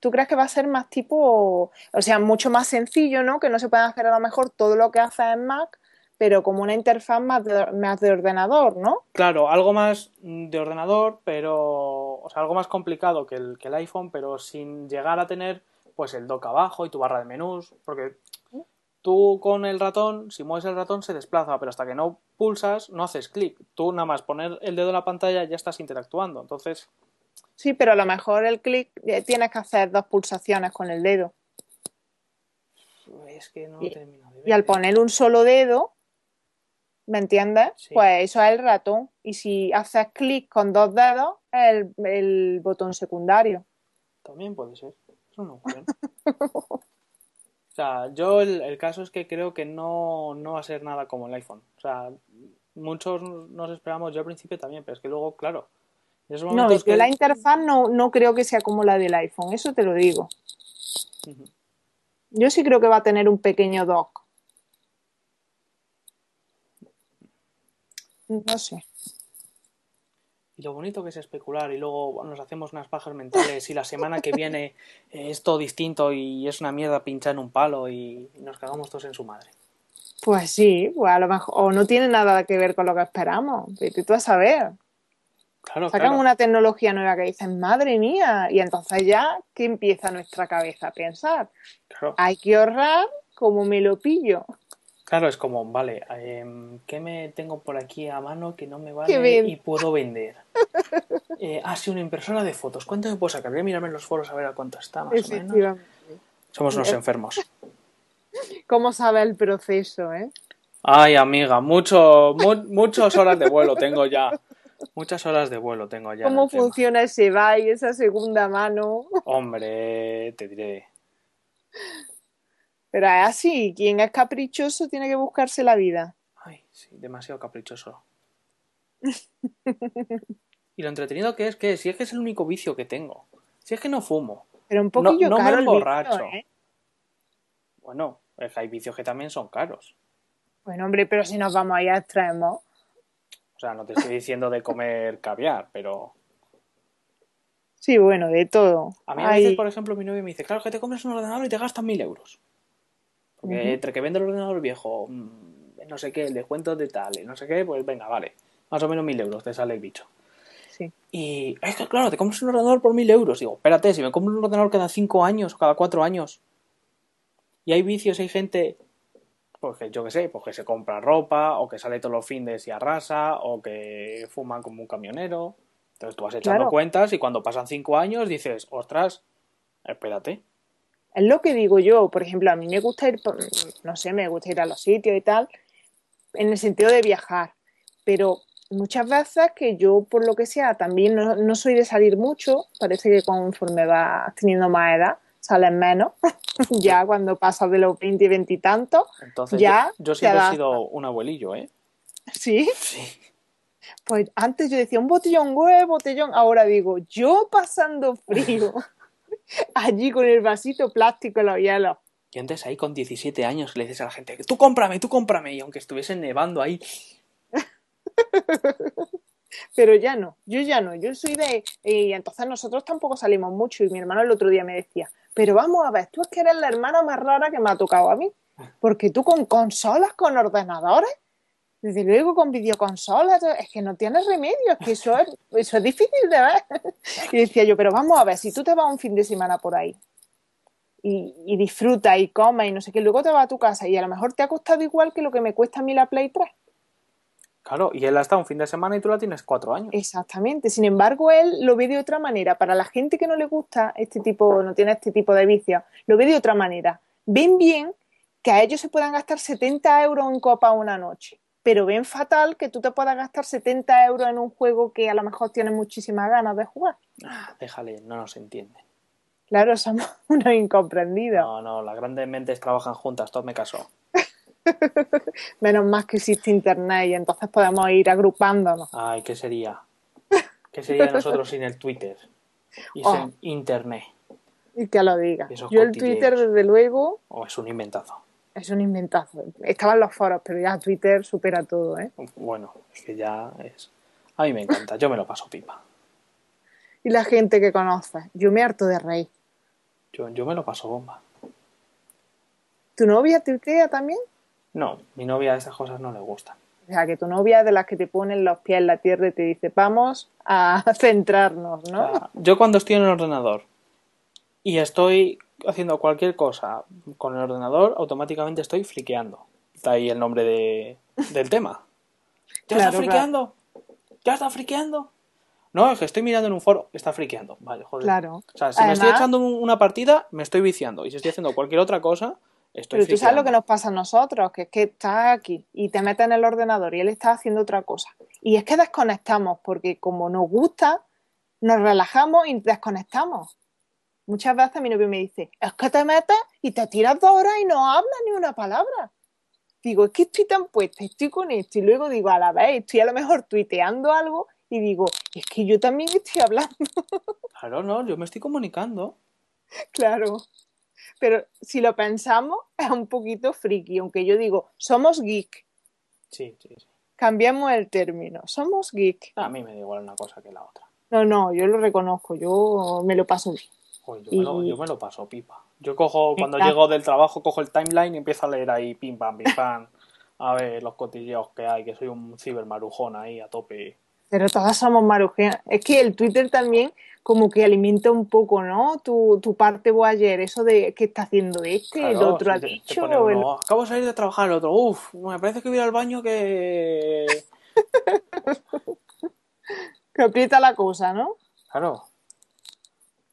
¿Tú crees que va a ser más tipo, o sea, mucho más sencillo, ¿no? Que no se puede hacer a lo mejor todo lo que hace en Mac, pero como una interfaz más de, de ordenador, ¿no? Claro, algo más de ordenador, pero. O sea, algo más complicado que el, que el iPhone, pero sin llegar a tener pues el dock abajo y tu barra de menús. Porque tú con el ratón, si mueves el ratón, se desplaza, pero hasta que no pulsas, no haces clic. Tú nada más poner el dedo en la pantalla ya estás interactuando. Entonces. Sí, pero a lo mejor el clic eh, tienes que hacer dos pulsaciones con el dedo. Es que no lo termino de ver. Y al poner un solo dedo, ¿me entiendes? Sí. Pues eso es el ratón. Y si haces clic con dos dedos, es el, el botón secundario. También puede ser. Eso no ocurre. O sea, yo el, el caso es que creo que no, no va a ser nada como el iPhone. O sea, muchos nos esperamos, yo al principio también, pero es que luego, claro, No, yo que... la interfaz no, no creo que sea como la del iPhone, eso te lo digo. Yo sí creo que va a tener un pequeño dock. No sé. Y lo bonito que es especular y luego nos hacemos unas pajas mentales y la semana que viene eh, es todo distinto y es una mierda pinchar en un palo y nos cagamos todos en su madre. Pues sí, pues a lo mejor, o no tiene nada que ver con lo que esperamos. Vete tú a saber. Claro, Sacan claro. una tecnología nueva que dicen, madre mía, y entonces ya, ¿qué empieza nuestra cabeza a pensar? claro. Hay que ahorrar como me lo pillo. Claro, es como, vale, em, ¿qué me tengo por aquí a mano que no me vale y puedo vender? Eh, ah, sí, una impresora de fotos. ¿Cuánto me puedo sacar? Voy a mirarme en los foros a ver a cuánto está, más o menos. Somos unos Eh. enfermos. ¿Cómo sabe el proceso, eh? Ay, amiga, mucho, mu- muchas horas de vuelo tengo ya. Muchas horas de vuelo tengo ya. ¿Cómo tema. funciona ese buy, esa segunda mano? Hombre, te diré. Pero es así, quien es caprichoso tiene que buscarse la vida. Ay, sí, demasiado caprichoso. Y lo entretenido que es que si es que es el único vicio que tengo. Si es que no fumo. Pero un poquillo no me caro el vicio, emborracho. ¿eh? Bueno, hay vicios que también son caros. Bueno, hombre, pero si nos vamos ahí a extremos. O sea, no te estoy diciendo de comer caviar, pero Sí, bueno, de todo. a mí a Hay- veces, por ejemplo, mi novio me dice, claro, que te compras un ordenador y te gastas mil euros. Porque entre que vende el ordenador viejo, mm, no sé qué, el descuento de tal, y no sé qué, pues venga, vale. Más o menos mil euros te sale el bicho. Sí. Y es que, claro, te compras un ordenador por mil euros. Digo, espérate, si me compro un ordenador cada cinco años o cada cuatro años. Y hay vicios, hay gente, pues que yo qué sé, pues que se compra ropa, o que sale todos los fines y arrasa, o que fuman como un camionero. Entonces tú vas echando Claro. cuentas y cuando pasan cinco años dices, ostras, espérate. Es lo que digo yo, por ejemplo, a mí me gusta ir, no sé, me gusta ir a los sitios y tal, en el sentido de viajar, pero muchas veces que yo, por lo que sea, también no, no soy de salir mucho, parece que conforme vas teniendo más edad, sales menos, ya cuando pasas de los 20 y 20 y tantos, Entonces Ya yo, siempre he sido un abuelillo, ¿eh? sí, Sí. pues antes yo decía un botellón, güey, botellón, ahora digo, yo pasando frío, allí con el vasito plástico en los hielos. Y antes ahí con 17 años le dices a la gente, tú cómprame, tú cómprame. Y aunque estuviese nevando ahí, Pero ya no, yo ya no, yo soy de... Y entonces nosotros tampoco salimos mucho y mi hermano el otro día me decía, pero vamos a ver, tú es que eres la hermana más rara que me ha tocado a mí, porque tú con consolas, con ordenadores, desde luego con videoconsolas, es que no tienes remedio, es que eso es, eso es difícil de ver. Y decía yo, pero vamos a ver, si tú te vas un fin de semana por ahí y, y disfrutas y comes y no sé qué, luego te vas a tu casa y a lo mejor te ha costado igual que lo que me cuesta a mí la Play 3. Claro, y él ha estado un fin de semana y tú la tienes cuatro años. Exactamente. Sin embargo, él lo ve de otra manera. Para la gente que no le gusta este tipo, no tiene este tipo de vicios, lo ve de otra manera. Ven bien que a ellos se puedan gastar 70 euros en copa una noche, pero ven fatal que tú te puedas gastar 70 euros en un juego que a lo mejor tienes muchísimas ganas de jugar. Ah, déjale, no nos entiende. Claro, somos unos incomprendidos. No, no, las grandes mentes trabajan juntas, todo me caso. Menos más que existe internet y entonces podemos ir agrupándonos. Ay, ¿qué sería? ¿Qué sería de nosotros sin el Twitter? Y Oh. sin internet. Y que lo diga. Yo el. Twitter, desde luego, O es un inventazo. es un inventazo. Estaban los foros, pero ya Twitter supera todo, ¿eh? Bueno, es que ya es. A mí me encanta, yo me lo paso pipa. Y la gente que conoces. Yo me harto de reír. Yo, yo me lo paso bomba. ¿Tu novia tuitea también? No, mi novia a esas cosas no le gustan. O sea, que tu novia de las que te ponen los pies en la tierra y te dice, vamos a centrarnos, O ¿no? sea, yo cuando estoy en el ordenador y estoy haciendo cualquier cosa con el ordenador, automáticamente estoy friqueando. Está ahí el nombre de, del tema. ¿Ya Claro, está friqueando? ¿Ya está friqueando? No, es que estoy mirando en un foro, está friqueando. Vale, joder. Claro. O sea, si me estoy echando un- una partida, me estoy viciando. Y si estoy haciendo cualquier otra cosa, estoy Pero tú sabes lo que nos pasa a nosotros, que es que estás aquí y te metes en el ordenador y él está haciendo otra cosa. Y es que desconectamos, porque como nos gusta, nos relajamos y desconectamos. Muchas veces mi novio me dice, es que te metes y te tiras dos horas y no hablas ni una palabra. Digo, es que estoy tan puesta, estoy con esto. Y luego digo, a la vez, estoy a lo mejor tuiteando algo y digo, es que yo también estoy hablando. Claro, no, yo me estoy comunicando. Claro. Pero si lo pensamos, es un poquito friki, aunque yo digo, somos geek. Sí, sí, sí. Cambiamos el término, somos geek. A mí me da igual una cosa que la otra. No, no, yo lo reconozco, yo me lo paso bien. Joder, yo, me lo, yo me lo paso pipa. Yo cojo, cuando llego del trabajo, cojo el timeline y empiezo a leer ahí, pim, pam, pim, pam. A ver los cotilleos que hay, que soy un cibermarujón ahí a tope. Pero todas somos marujenas. Es que el Twitter también como que alimenta un poco, ¿no? Tu, tu parte voyeur, eso de qué está haciendo este, el otro ha si te- te dicho. el- uno, Acabo de salir de trabajar, el otro, uff, me parece que voy al baño que... Que aprieta la cosa, ¿no? Claro,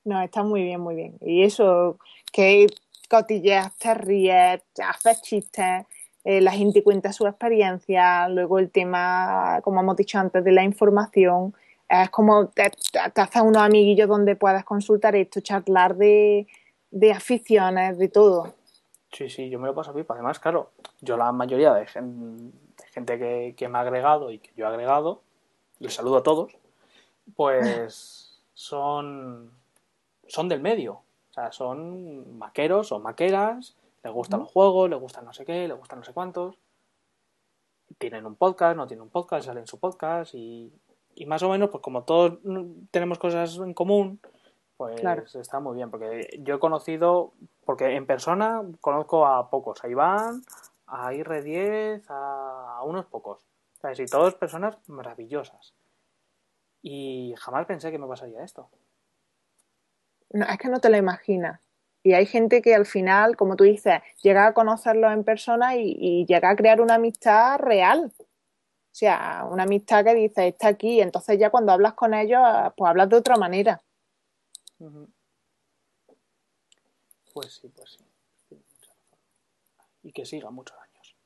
No, está muy bien, muy bien. Y eso, que cotilleas, te ríes, haces chistes, eh, la gente cuenta su experiencia, luego el tema, como hemos dicho antes, de la información. Es como te, te- haces unos amiguillos donde puedas consultar esto, charlar de, de aficiones, de todo. sí, sí, yo me lo paso pipa. Además, claro, yo la mayoría de, gen- de gente que, que me ha agregado y que yo he agregado, les saludo a todos, pues son, son del medio. O sea, son maqueros o maqueras, les gustan los juegos, les gustan no sé qué, les gustan no sé cuántos. Tienen un podcast, no tienen un podcast, salen en su podcast y, y más o menos, pues como todos tenemos cosas en común, pues Claro. está muy bien. Porque yo he conocido, porque en persona conozco a pocos, a Iván, a IR10, a unos pocos. ¿Sabes? Y todos personas maravillosas. Y jamás pensé que me pasaría esto. No, es que no te lo imaginas. Y hay gente que al final, como tú dices, llega a conocerlos en persona y, y llega a crear una amistad real. O sea, una amistad que dice, está aquí. Entonces ya cuando hablas con ellos, pues hablas de otra manera. Pues sí, pues sí. Y que siga muchos años.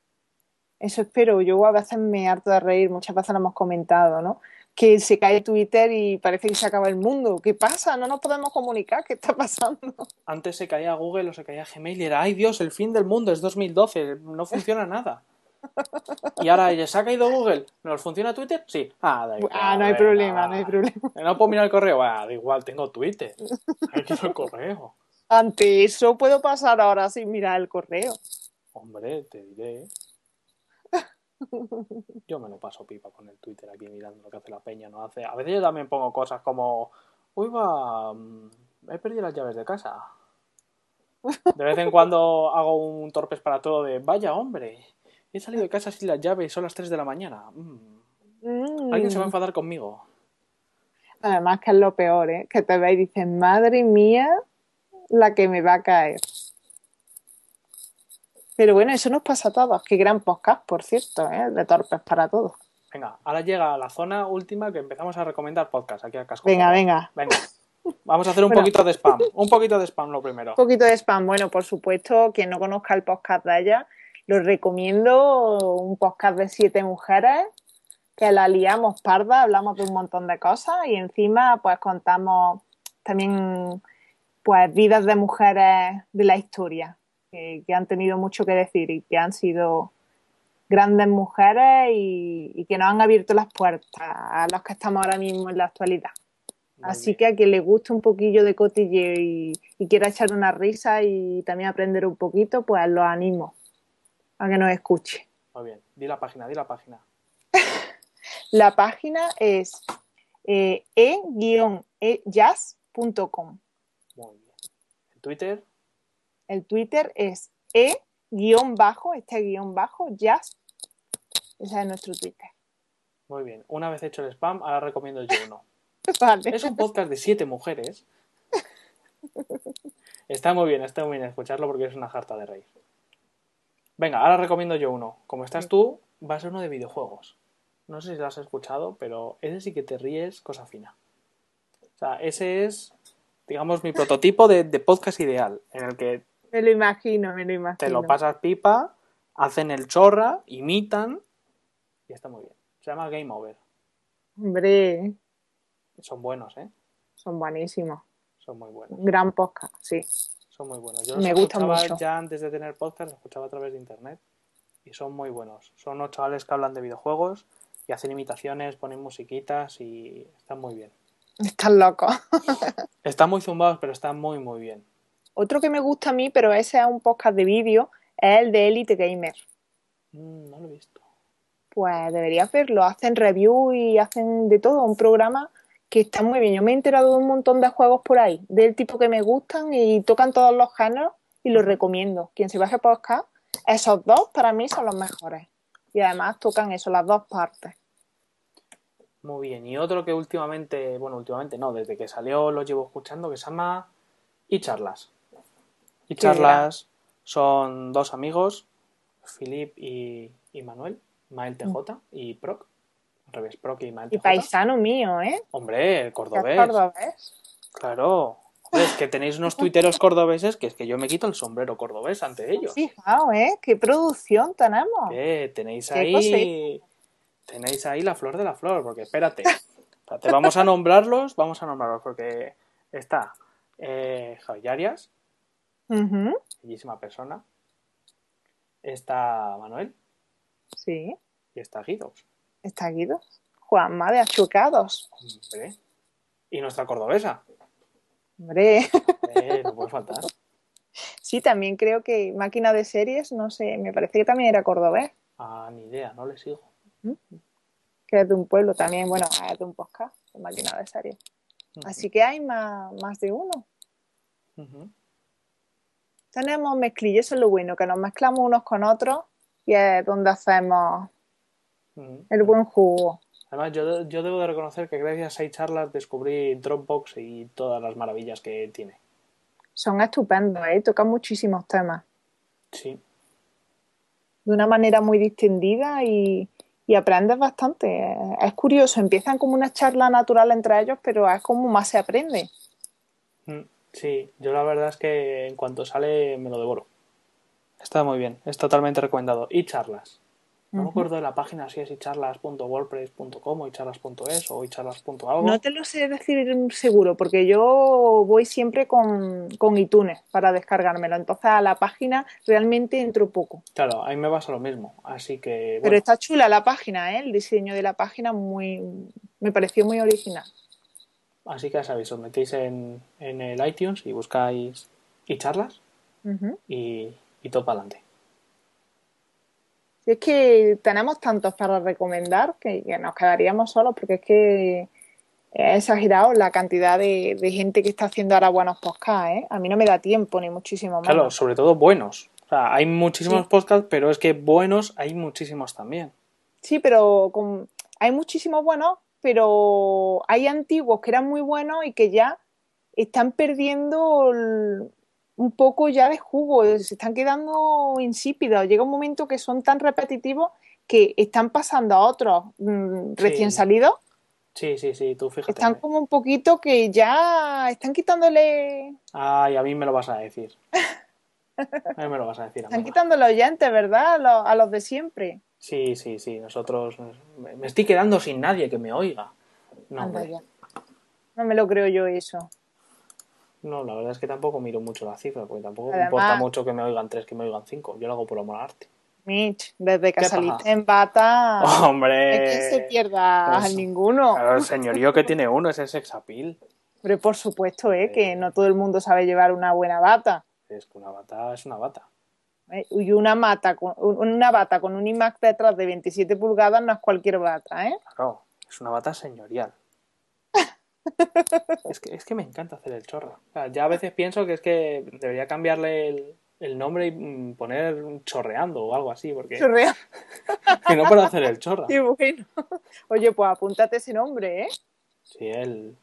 Eso espero. Yo a veces me harto de reír, muchas veces lo hemos comentado, ¿no? Que se cae Twitter y parece que se acaba el mundo. ¿Qué pasa? No nos podemos comunicar. ¿Qué está pasando? Antes se caía Google o se caía Gmail y era, ay Dios, el fin del mundo, es 2012, no funciona nada. Y ahora ella, ¿se ha caído Google? ¿Nos funciona Twitter? Sí. Ah, da igual, Ah, no hay problema, no hay problema. No puedo mirar el correo. Ah, da igual, tengo Twitter. Quiero el correo. Ante eso puedo pasar ahora sin mirar el correo. Hombre, te diré. Yo me lo paso pipa con el Twitter aquí mirando lo que hace la peña, no hace. A veces yo también pongo cosas como, uy va, mm, he perdido las llaves de casa. De vez en cuando hago un torpes para todo de, vaya hombre, he salido de casa sin las llaves y son las 3 de la mañana. Mm, Mm. Alguien se va a enfadar conmigo. Además que es lo peor, ¿eh? Que te ve y dices, madre mía, la que me va a caer. Pero bueno, eso nos pasa a todos. Qué gran podcast, por cierto, ¿eh? De torpes para todos. Venga, ahora llega la zona última que empezamos a recomendar podcast aquí a Casco. Venga, venga. Venga, vamos a hacer un Bueno. poquito de spam. Un poquito de spam lo primero. Un poquito de spam. Bueno, por supuesto, quien no conozca el podcast de ella, lo recomiendo. Un podcast de siete mujeres que la liamos parda, hablamos de un montón de cosas y encima pues contamos también pues vidas de mujeres de la historia, que, que han tenido mucho que decir y que han sido grandes mujeres y, y, que nos han abierto las puertas a los que estamos ahora mismo en la actualidad. Muy Así bien. que a quien le guste un poquillo de cotilleo y, y quiera echar una risa y también aprender un poquito, pues los animo a que nos escuche. Muy bien. Di la página, di la página. La página es eh, e-jazz.com. Muy bien. En Twitter, El Twitter es e-bajo, este guion bajo, jazz. Ese es nuestro Twitter. muy bien. Una vez hecho el spam, ahora recomiendo yo uno. Vale. Es un podcast de siete mujeres. Está muy bien, está muy bien escucharlo porque es una jarta de reír. Venga, ahora recomiendo yo uno. Como estás tú, va a ser uno de videojuegos. No sé si lo has escuchado, pero ese sí que te ríes, cosa fina. O sea, ese es, digamos, mi prototipo de, de podcast ideal, en el que Me lo imagino, me lo imagino. te lo pasas pipa, hacen el chorra, imitan y está muy bien. Se llama Game Over. Hombre, Son buenos, ¿eh? son buenísimos. Son muy buenos. Gran podcast, sí. Son muy buenos. Yo Me los gustan escuchaba mucho. ya antes de tener podcast, los escuchaba a través de internet. Y son muy buenos. Son unos chavales que hablan de videojuegos y hacen imitaciones, ponen musiquitas y están muy bien. Están locos. Están muy zumbados, pero están muy, muy bien. Otro que me gusta a mí, pero ese es un podcast de vídeo, es el de Elite Gamer. Mm, no lo he visto. Pues deberías verlo. Hacen review y hacen de todo. Un programa que está muy bien. Yo me he enterado de un montón de juegos por ahí, del tipo que me gustan y tocan todos los géneros y los recomiendo. Quien se baje podcast, esos dos para mí son los mejores. Y además tocan eso, las dos partes. Muy bien. Y otro que últimamente, bueno, últimamente no, desde que salió lo llevo escuchando, que se llama Y Charlas. Y Charlas son dos amigos, Filip y, y Manuel, Mael TJ y Proc. Al revés, Proc y Mael Y TJ. paisano mío, ¿eh? Hombre, es cordobés. cordobés. Claro. Es que tenéis unos tuiteros cordobeses que es que yo me quito el sombrero cordobés ante ellos. Fijaos, ¿eh? Qué producción tenemos. ¿Qué? Tenéis Qué ahí. Tenéis ahí la flor de la flor, porque espérate. Espérate, vamos a nombrarlos, vamos a nombrarlos, porque está eh, Javi Arias, Ujú, bellísima persona. Está Manuel Sí, y está Guidos. está Guido. Juanma de Achucados. Hombre. Y nuestra cordobesa. Hombre. Eh, no puede faltar. Sí, también creo que máquina de series, no sé, me parece que también era cordobés, Ah, ni idea, no le sigo. que es de un pueblo también, bueno, es de un podcast, de máquina de series. Así que hay más, más de uno. Ujú. Tenemos mezclilla, eso es lo bueno, que nos mezclamos unos con otros y es donde hacemos Ujú. el buen jugo. Además, yo, yo debo de reconocer que gracias a charlas descubrí Dropbox y todas las maravillas que tiene. Son estupendos, ¿eh? tocan muchísimos temas Sí, de una manera muy distendida y, y aprendes bastante. Es curioso, empiezan como una charla natural entre ellos, pero es como más se aprende. Sí, yo la verdad es que en cuanto sale me lo devoro. Está muy bien, es totalmente recomendado. Y charlas. No me acuerdo de la página si es icharlas.wordpress.com o icharlas.es o icharlas.algo. No te lo sé decir seguro, porque yo voy siempre con, con iTunes para descargármelo. Entonces a la página realmente entro poco. Claro, ahí me pasa lo mismo. Así que, Pero está chula la página, ¿eh? El diseño de la página muy me pareció muy original. Así que ya sabéis, os metéis en, en el iTunes y buscáis icharlas Ujú. y, y todo para adelante. Si es que tenemos tantos para recomendar que, que nos quedaríamos solos, porque es que es exagerado la cantidad de, de gente que está haciendo ahora buenos podcasts, ¿eh? A mí no me da tiempo, ni muchísimo más. Claro, sobre todo buenos. O sea, hay muchísimos Sí. podcasts, pero es que buenos hay muchísimos también. Sí, pero con- hay muchísimos buenos, pero hay antiguos que eran muy buenos y que ya están perdiendo el- un poco ya de jugo, se están quedando insípidos. Llega un momento que son tan repetitivos que están pasando a otros mm, recién Sí. salidos, Sí, sí, sí, tú fíjate. están como un poquito que ya están quitándole, Ay, a mí me lo vas a decir. A mí me lo vas a decir. están quitándole oyentes, ¿verdad? A los, a los de siempre. Sí, sí, sí. Nosotros. Me estoy quedando sin nadie que me oiga. No, me lo creo yo eso. No, la verdad es que tampoco miro mucho la cifra, porque tampoco me importa mucho que me oigan tres, que me oigan cinco. Yo lo hago por amor al arte. Mitch, desde que saliste en bata. ¡Hombre! Es que se pierda a ninguno. el señorío que tiene uno es el sexapil. Pero por supuesto, ¿eh? Que no todo el mundo sabe llevar una buena bata. Es que una bata es una bata. ¿Eh? Y una, mata con, una bata con un iMac detrás de 27 pulgadas no es cualquier bata, ¿eh? Claro, es una bata señorial. es, que, es que me encanta hacer el chorro. ya a veces pienso que es que debería cambiarle el, nombre y mm, poner chorreando o algo así, porque... Chorreando. que no puedo hacer el chorro. bueno. Oye, pues apúntate ese nombre, ¿eh? Sí, el,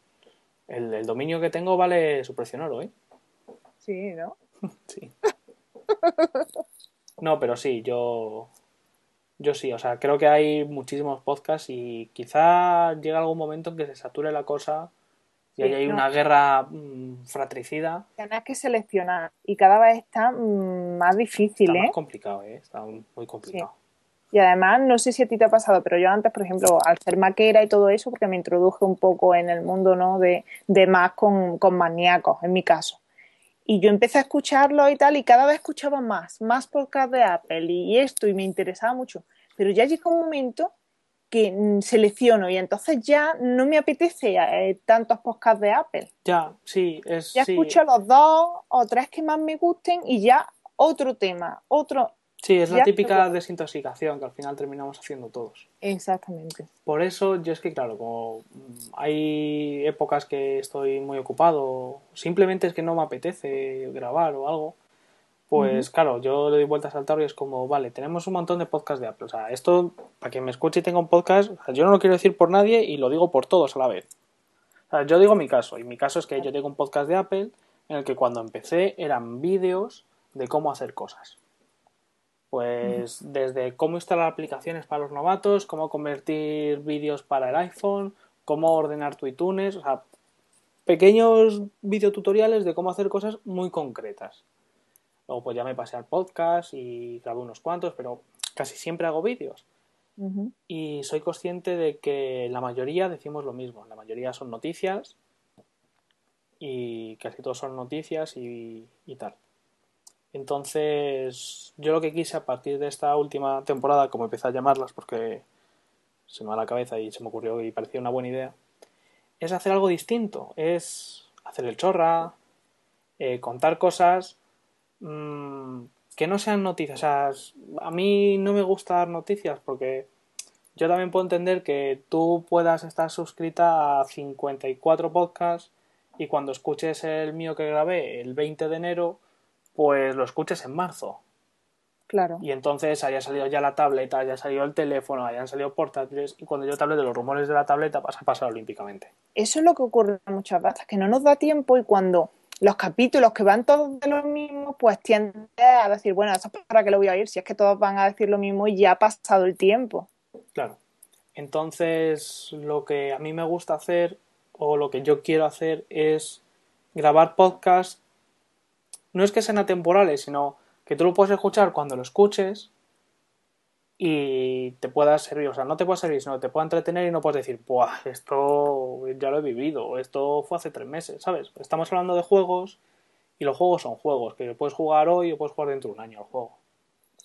el, dominio que tengo vale su precio en oro, ¿eh? Sí, ¿no? sí. No, pero sí, yo yo sí, o sea, creo que hay muchísimos podcasts y quizá llega algún momento en que se sature la cosa y hay una guerra mm, fratricida. Tienes que seleccionar y cada vez está mm, más difícil, está ¿eh? Más complicado, ¿eh? Está muy complicado. Y además, no sé si a ti te ha pasado, pero yo antes, por ejemplo, al ser maquera y todo eso, porque me introduje un poco en el mundo, ¿no? De, de más con, con maníacos, en mi caso. Y yo empecé a escucharlo y tal, y cada vez escuchaba más, más podcast de Apple y esto, y me interesaba mucho. Pero ya llega un momento que mm, selecciono y entonces ya no me apetece eh, tantos podcasts de Apple. Ya, sí, es. Ya escucho los dos o tres que más me gusten y ya otro tema, otro. Sí, es la típica desintoxicación que al final terminamos haciendo todos. Exactamente. Por eso yo es que, claro, como hay épocas que estoy muy ocupado, simplemente es que no me apetece grabar o algo, pues claro, yo le doy vueltas al tarro y es como, vale, tenemos un montón de podcasts de Apple. O sea, esto, para quien me escuche y tenga un podcast, yo no lo quiero decir por nadie y lo digo por todos a la vez. O sea, yo digo mi caso, y mi caso es que yo tengo un podcast de Apple en el que cuando empecé eran vídeos de cómo hacer cosas. Pues desde cómo instalar aplicaciones para los novatos, cómo convertir vídeos para el iPhone, cómo ordenar tu iTunes, o sea, pequeños videotutoriales de cómo hacer cosas muy concretas. Luego pues ya me pasé al podcast y grabé unos cuantos, pero casi siempre hago vídeos. Y soy consciente de que la mayoría decimos lo mismo. La mayoría son noticias y casi todos son noticias y tal. Entonces, yo lo que quise a partir de esta última temporada, como empecé a llamarlas porque se me va la cabeza y se me ocurrió y parecía una buena idea, es hacer algo distinto, es hacer el chorra, eh, contar cosas mmm, que no sean noticias. O sea, a mí no me gusta dar noticias porque yo también puedo entender que tú puedas estar suscrita a 54 podcasts y cuando escuches el mío que grabé el 20 de enero, pues lo escuches en marzo. Claro. Y entonces haya salido ya la tableta, haya salido el teléfono, hayan salido portátiles, y cuando yo te hable de los rumores de la tableta vas a pasar olímpicamente. Eso es lo que ocurre muchas veces, que no nos da tiempo y cuando los capítulos que van todos de lo mismo, pues tienden a decir, bueno, eso es para qué lo voy a oír, si es que todos van a decir lo mismo y ya ha pasado el tiempo. Claro. Entonces, lo que a mí me gusta hacer, o lo que yo quiero hacer, es grabar podcasts no es que sean atemporales, sino que tú lo puedes escuchar cuando lo escuches y te pueda servir, o sea, no te pueda servir, sino que te pueda entretener y no puedes decir, ¡buah! Esto ya lo he vivido, esto fue hace tres meses, ¿sabes? Estamos hablando de juegos y los juegos son juegos, que puedes jugar hoy o puedes jugar dentro de un año el juego.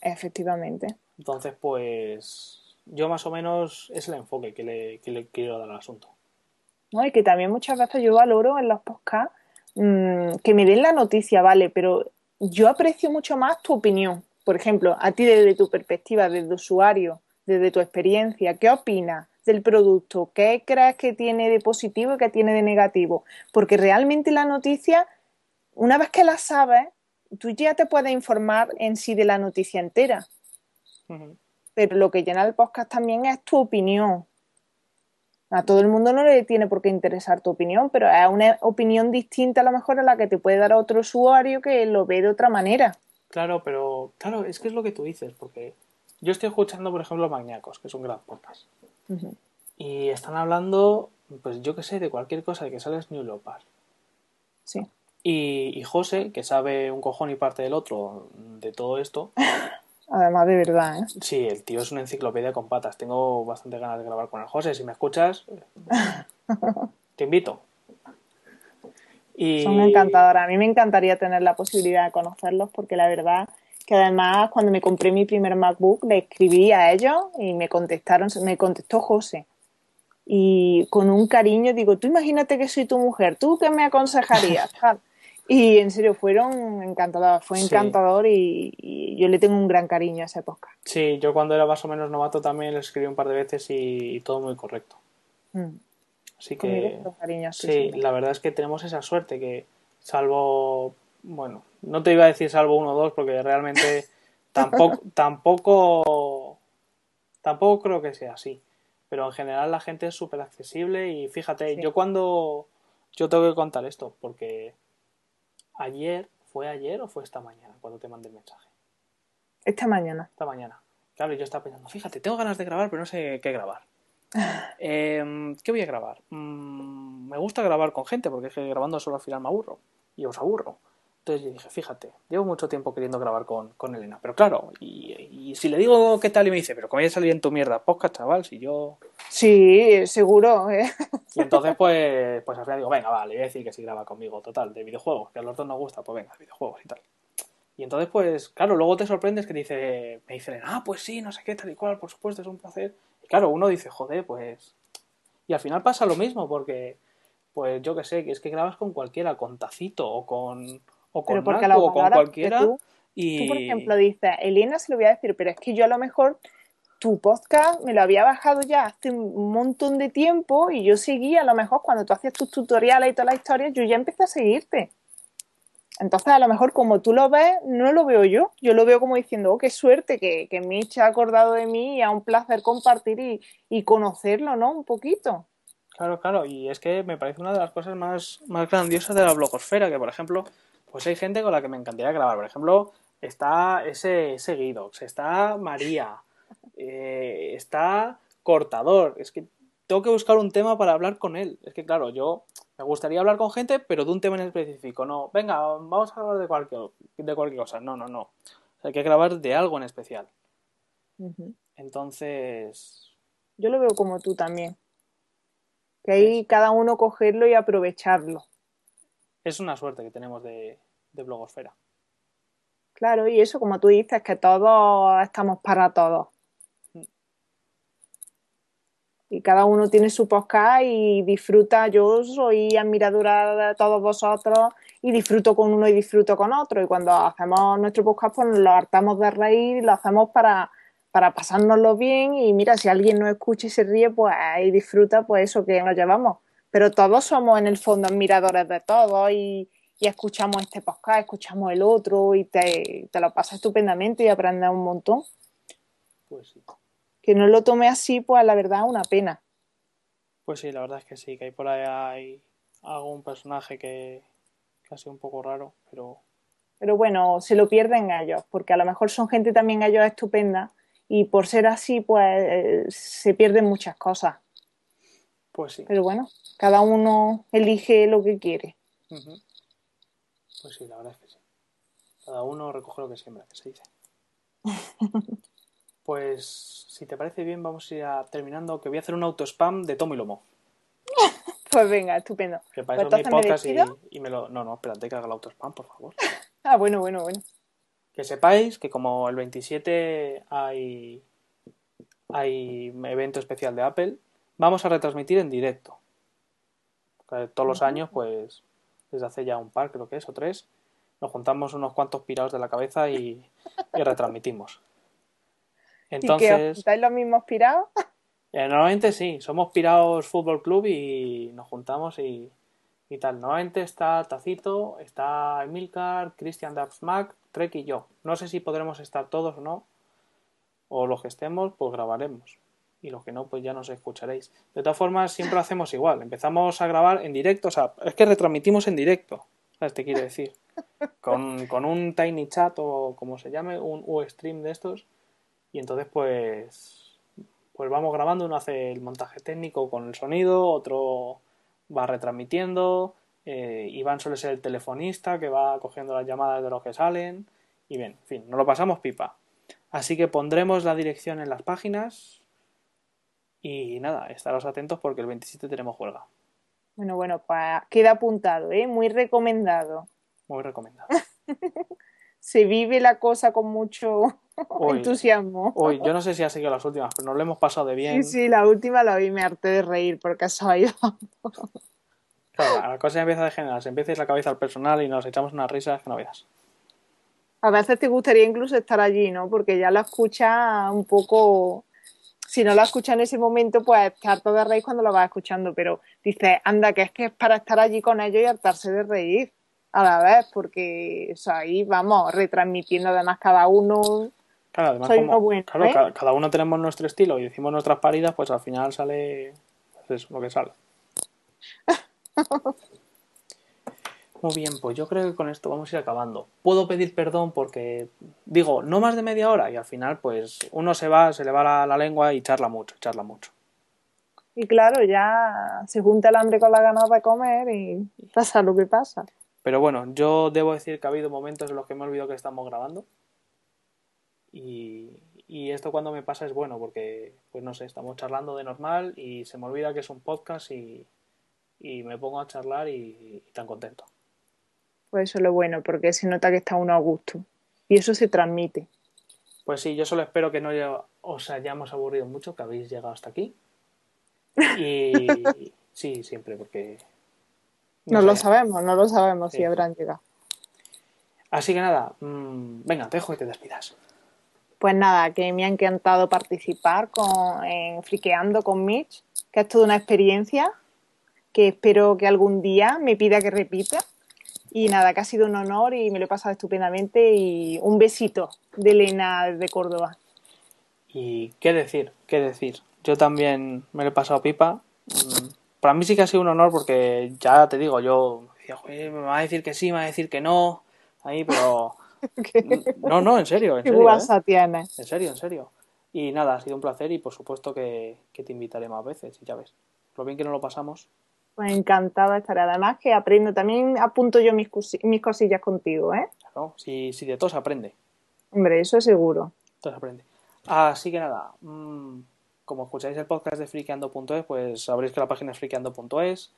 Efectivamente. Entonces, pues yo más o menos es el enfoque que le, que le quiero dar al asunto. No, y que también muchas veces yo valoro en los podcasts Mm, que me den la noticia, vale, pero yo aprecio mucho más tu opinión. Por ejemplo, a ti desde tu perspectiva, desde usuario, desde tu experiencia, ¿qué opinas del producto? ¿Qué crees que tiene de positivo y qué tiene de negativo? Porque realmente la noticia, una vez que la sabes, tú ya te puedes informar en sí de la noticia entera. Pero lo que llena el podcast también es tu opinión, a todo el mundo no le tiene por qué interesar tu opinión, pero es una opinión distinta a lo mejor a la que te puede dar otro usuario que lo ve de otra manera. Claro, pero claro, es que es lo que tú dices, porque yo estoy escuchando, por ejemplo, Magniacos, que es un gran podcast. Y están hablando, pues yo qué sé, de cualquier cosa, de que sales New Lopar. Sí. Y, y José, que sabe un cojón y parte del otro de todo esto, Además de verdad, ¿eh? Sí, el tío es una enciclopedia con patas. Tengo bastante ganas de grabar con el José. Si me escuchas, te invito. Y... Son encantadoras. A mí me encantaría tener la posibilidad de conocerlos porque la verdad que además cuando me compré mi primer MacBook le escribí a ellos y me contestaron, me contestó José. Y con un cariño digo, tú imagínate que soy tu mujer, ¿tú qué me aconsejarías? y en serio, fueron encantadores, fue encantador y, yo le tengo un gran cariño a esa época. Sí, yo cuando era más o menos novato también le escribí un par de veces y, todo muy correcto. Mm. Así que sí, la verdad es que tenemos esa suerte que salvo, bueno, no te iba a decir salvo uno o dos porque realmente tampoco, tampoco, tampoco creo que sea así. Pero en general la gente es súper accesible y fíjate, yo cuando, yo tengo que contar esto porque ayer, ¿fue ayer o fue esta mañana cuando te mandé el mensaje? Esta mañana. Esta mañana. Claro, yo estaba pensando, fíjate, tengo ganas de grabar, pero no sé qué grabar. Em, ¿Qué voy a grabar? Mm, me gusta grabar con gente porque es que grabando solo al final me aburro y os aburro. Entonces yo dije, fíjate, llevo mucho tiempo queriendo grabar con, con Elena, pero claro, y, si le digo qué tal y me dice, pero como ya salí en tu mierda podcast, chaval, si yo... Sí, seguro, ¿eh? Y entonces pues, pues al final digo, venga, vale, le voy a decir que si graba conmigo, total, de videojuegos, que a los dos nos gusta, pues venga, de videojuegos y tal. Y entonces, pues, claro, luego te sorprendes que dice, me dicen, ah, pues sí, no sé qué, tal y cual, por supuesto, es un placer. Y claro, uno dice, joder, pues... Y al final pasa lo mismo, porque, pues yo que sé, que es que grabas con cualquiera, con Tacito o con, o con o con cualquiera. y... tú, por ejemplo, dices, Elena se lo voy a decir, pero es que yo a lo mejor tu podcast me lo había bajado ya hace un montón de tiempo y yo seguía, a lo mejor cuando tú hacías tus tutoriales y todas las historias, yo ya empecé a seguirte. Entonces, a lo mejor como tú lo ves, no lo veo yo. Yo lo veo como diciendo, oh, qué suerte que, que Mitch ha acordado de mí y a un placer compartir y, y, conocerlo, ¿no? Un poquito. Claro, claro. Y es que me parece una de las cosas más, más grandiosas de la blogosfera, que por ejemplo, pues hay gente con la que me encantaría grabar. Por ejemplo, está ese, ese Guidox, está María, eh, está Cortador. Es que tengo que buscar un tema para hablar con él. Es que, claro, yo me gustaría hablar con gente, pero de un tema en específico. No, venga, vamos a hablar de cualquier, de cualquier cosa. No, no, no. hay que grabar de algo en especial. Entonces. Yo lo veo como tú también. Que ahí cada uno cogerlo y aprovecharlo. Es una suerte que tenemos de, de blogosfera. Claro, y eso, como tú dices, que todos estamos para todos y cada uno tiene su podcast y disfruta. Yo soy admiradora de todos vosotros y disfruto con uno y disfruto con otro. Y cuando hacemos nuestro podcast, pues lo hartamos de reír y lo hacemos para, para pasárnoslo bien. Y mira, si alguien nos escucha y se ríe, pues y disfruta, pues eso que nos llevamos. Pero todos somos en el fondo admiradores de todos y, y escuchamos este podcast, escuchamos el otro y te, te lo pasas estupendamente y aprendes un montón. Pues sí que no lo tome así, pues la verdad una pena. Pues sí, la verdad es que sí, que hay por ahí algún personaje que, que ha sido un poco raro, pero... Pero bueno, se lo pierden ellos, porque a lo mejor son gente también ellos estupenda y por ser así, pues eh, se pierden muchas cosas. Pues sí. Pero bueno, cada uno elige lo que quiere. Pues sí, la verdad es que sí. Cada uno recoge lo que siembra, que se dice. Pues si te parece bien, vamos a ir terminando, que voy a hacer un auto spam de tomo y lomo. pues venga, estupendo. Que para pues eso mi podcast y, me lo... No, no, espérate que haga el auto spam, por favor. ah, bueno, bueno, bueno. Que sepáis que como el 27 hay, hay evento especial de Apple, vamos a retransmitir en directo. Todos los años, pues, desde hace ya un par, creo que es, o tres, nos juntamos unos cuantos pirados de la cabeza y, y retransmitimos. Entonces, ¿Estáis los mismos pirados? Eh, normalmente sí, somos Pirados Fútbol Club y nos juntamos y, y tal. Normalmente está Tacito, está Emilcar, Christian Mac, Trek y yo. No sé si podremos estar todos o no, o los que estemos, pues grabaremos. Y los que no, pues ya nos escucharéis. De todas formas, siempre lo hacemos igual. Empezamos a grabar en directo, o sea, es que retransmitimos en directo. ¿Sabes? Te quiere decir. Con, con un Tiny Chat o como se llame, un U-Stream de estos y entonces, pues, pues vamos grabando, uno hace el montaje técnico con el sonido, otro va retransmitiendo, eh, Iván suele ser el telefonista que va cogiendo las llamadas de los que salen, y bien, en fin, nos lo pasamos pipa. Así que pondremos la dirección en las páginas y nada, estaros atentos porque el 27 tenemos huelga. Bueno, bueno, queda apuntado, ¿eh? Muy recomendado. Muy recomendado. Se vive la cosa con mucho entusiasmo. Uy, yo no sé si ha seguido las últimas, pero nos lo hemos pasado de bien. Sí, sí, la última la vi, me harté de reír porque se ha ido. Claro, la cosa empieza a degenerar, se empieza la cabeza al personal y nos echamos unas risas que no veas. A veces te gustaría incluso estar allí, ¿no? Porque ya la escucha un poco. Si no la escuchas en ese momento, pues harto de reír cuando lo vas escuchando, pero dices, anda, que es que es para estar allí con ellos y hartarse de reír a la vez, porque o sea, ahí vamos retransmitiendo además cada uno. Claro, además, Soy como- claro, ¿eh? ca- cada uno tenemos nuestro estilo y decimos nuestras paridas, pues al final sale pues eso, lo que sale. Muy bien, pues yo creo que con esto vamos a ir acabando. Puedo pedir perdón porque digo, no más de media hora y al final pues uno se va, se le va la, la lengua y charla mucho, charla mucho. Y claro, ya se junta el hambre con la ganas de comer y pasa lo que pasa. Pero bueno, yo debo decir que ha habido momentos en los que me olvido que estamos grabando. Y, y esto cuando me pasa es bueno porque, pues no sé, estamos charlando de normal y se me olvida que es un podcast y, y me pongo a charlar y, y tan contento. Pues eso es lo bueno, porque se nota que está uno a gusto. Y eso se transmite. Pues sí, yo solo espero que no os hayamos aburrido mucho, que habéis llegado hasta aquí. Y sí, siempre, porque... No, sé. lo sabemos, no lo sabemos Sí. si habrán llegado. Así que nada, mm, venga, te dejo que te despidas. Pues nada, que me ha encantado participar con, en Friqueando con Mitch, que es toda una experiencia, que espero que algún día me pida que repita. Y nada, que ha sido un honor y me lo he pasado estupendamente. Y un besito de Elena desde Córdoba. Y qué decir, qué decir. Yo también me lo he pasado pipa. Mm, Para mí sí que ha sido un honor porque ya te digo, yo decía, "Joder, me va a decir que sí, me va a decir que no. Ahí, pero. No, no, en serio, en ¿Qué serio. ¿eh? En serio, en serio. Y nada, ha sido un placer y por supuesto que, que te invitaré más veces, y ya ves. Lo bien que no lo pasamos. Pues encantada estaré. Además que aprendo, también apunto yo mis, mis cosillas contigo, ¿eh? Claro, si, si de todo se aprende. Hombre, eso es seguro. Todo se aprende. Así que nada, mm, como escucháis el podcast de friqueando.es, pues sabréis que la página es friqueando.es,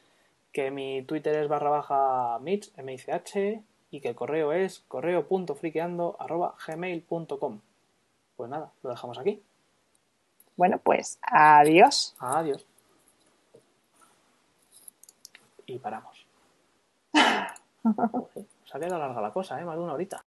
que mi Twitter es barra baja mitch, M-I-C-H, y que el correo es correo.friqueando arroba gmail.com. Pues nada, lo dejamos aquí. Bueno, pues adiós. Adiós. Y paramos. Joder, Se ha quedado larga la cosa, ¿eh? Más de una horita.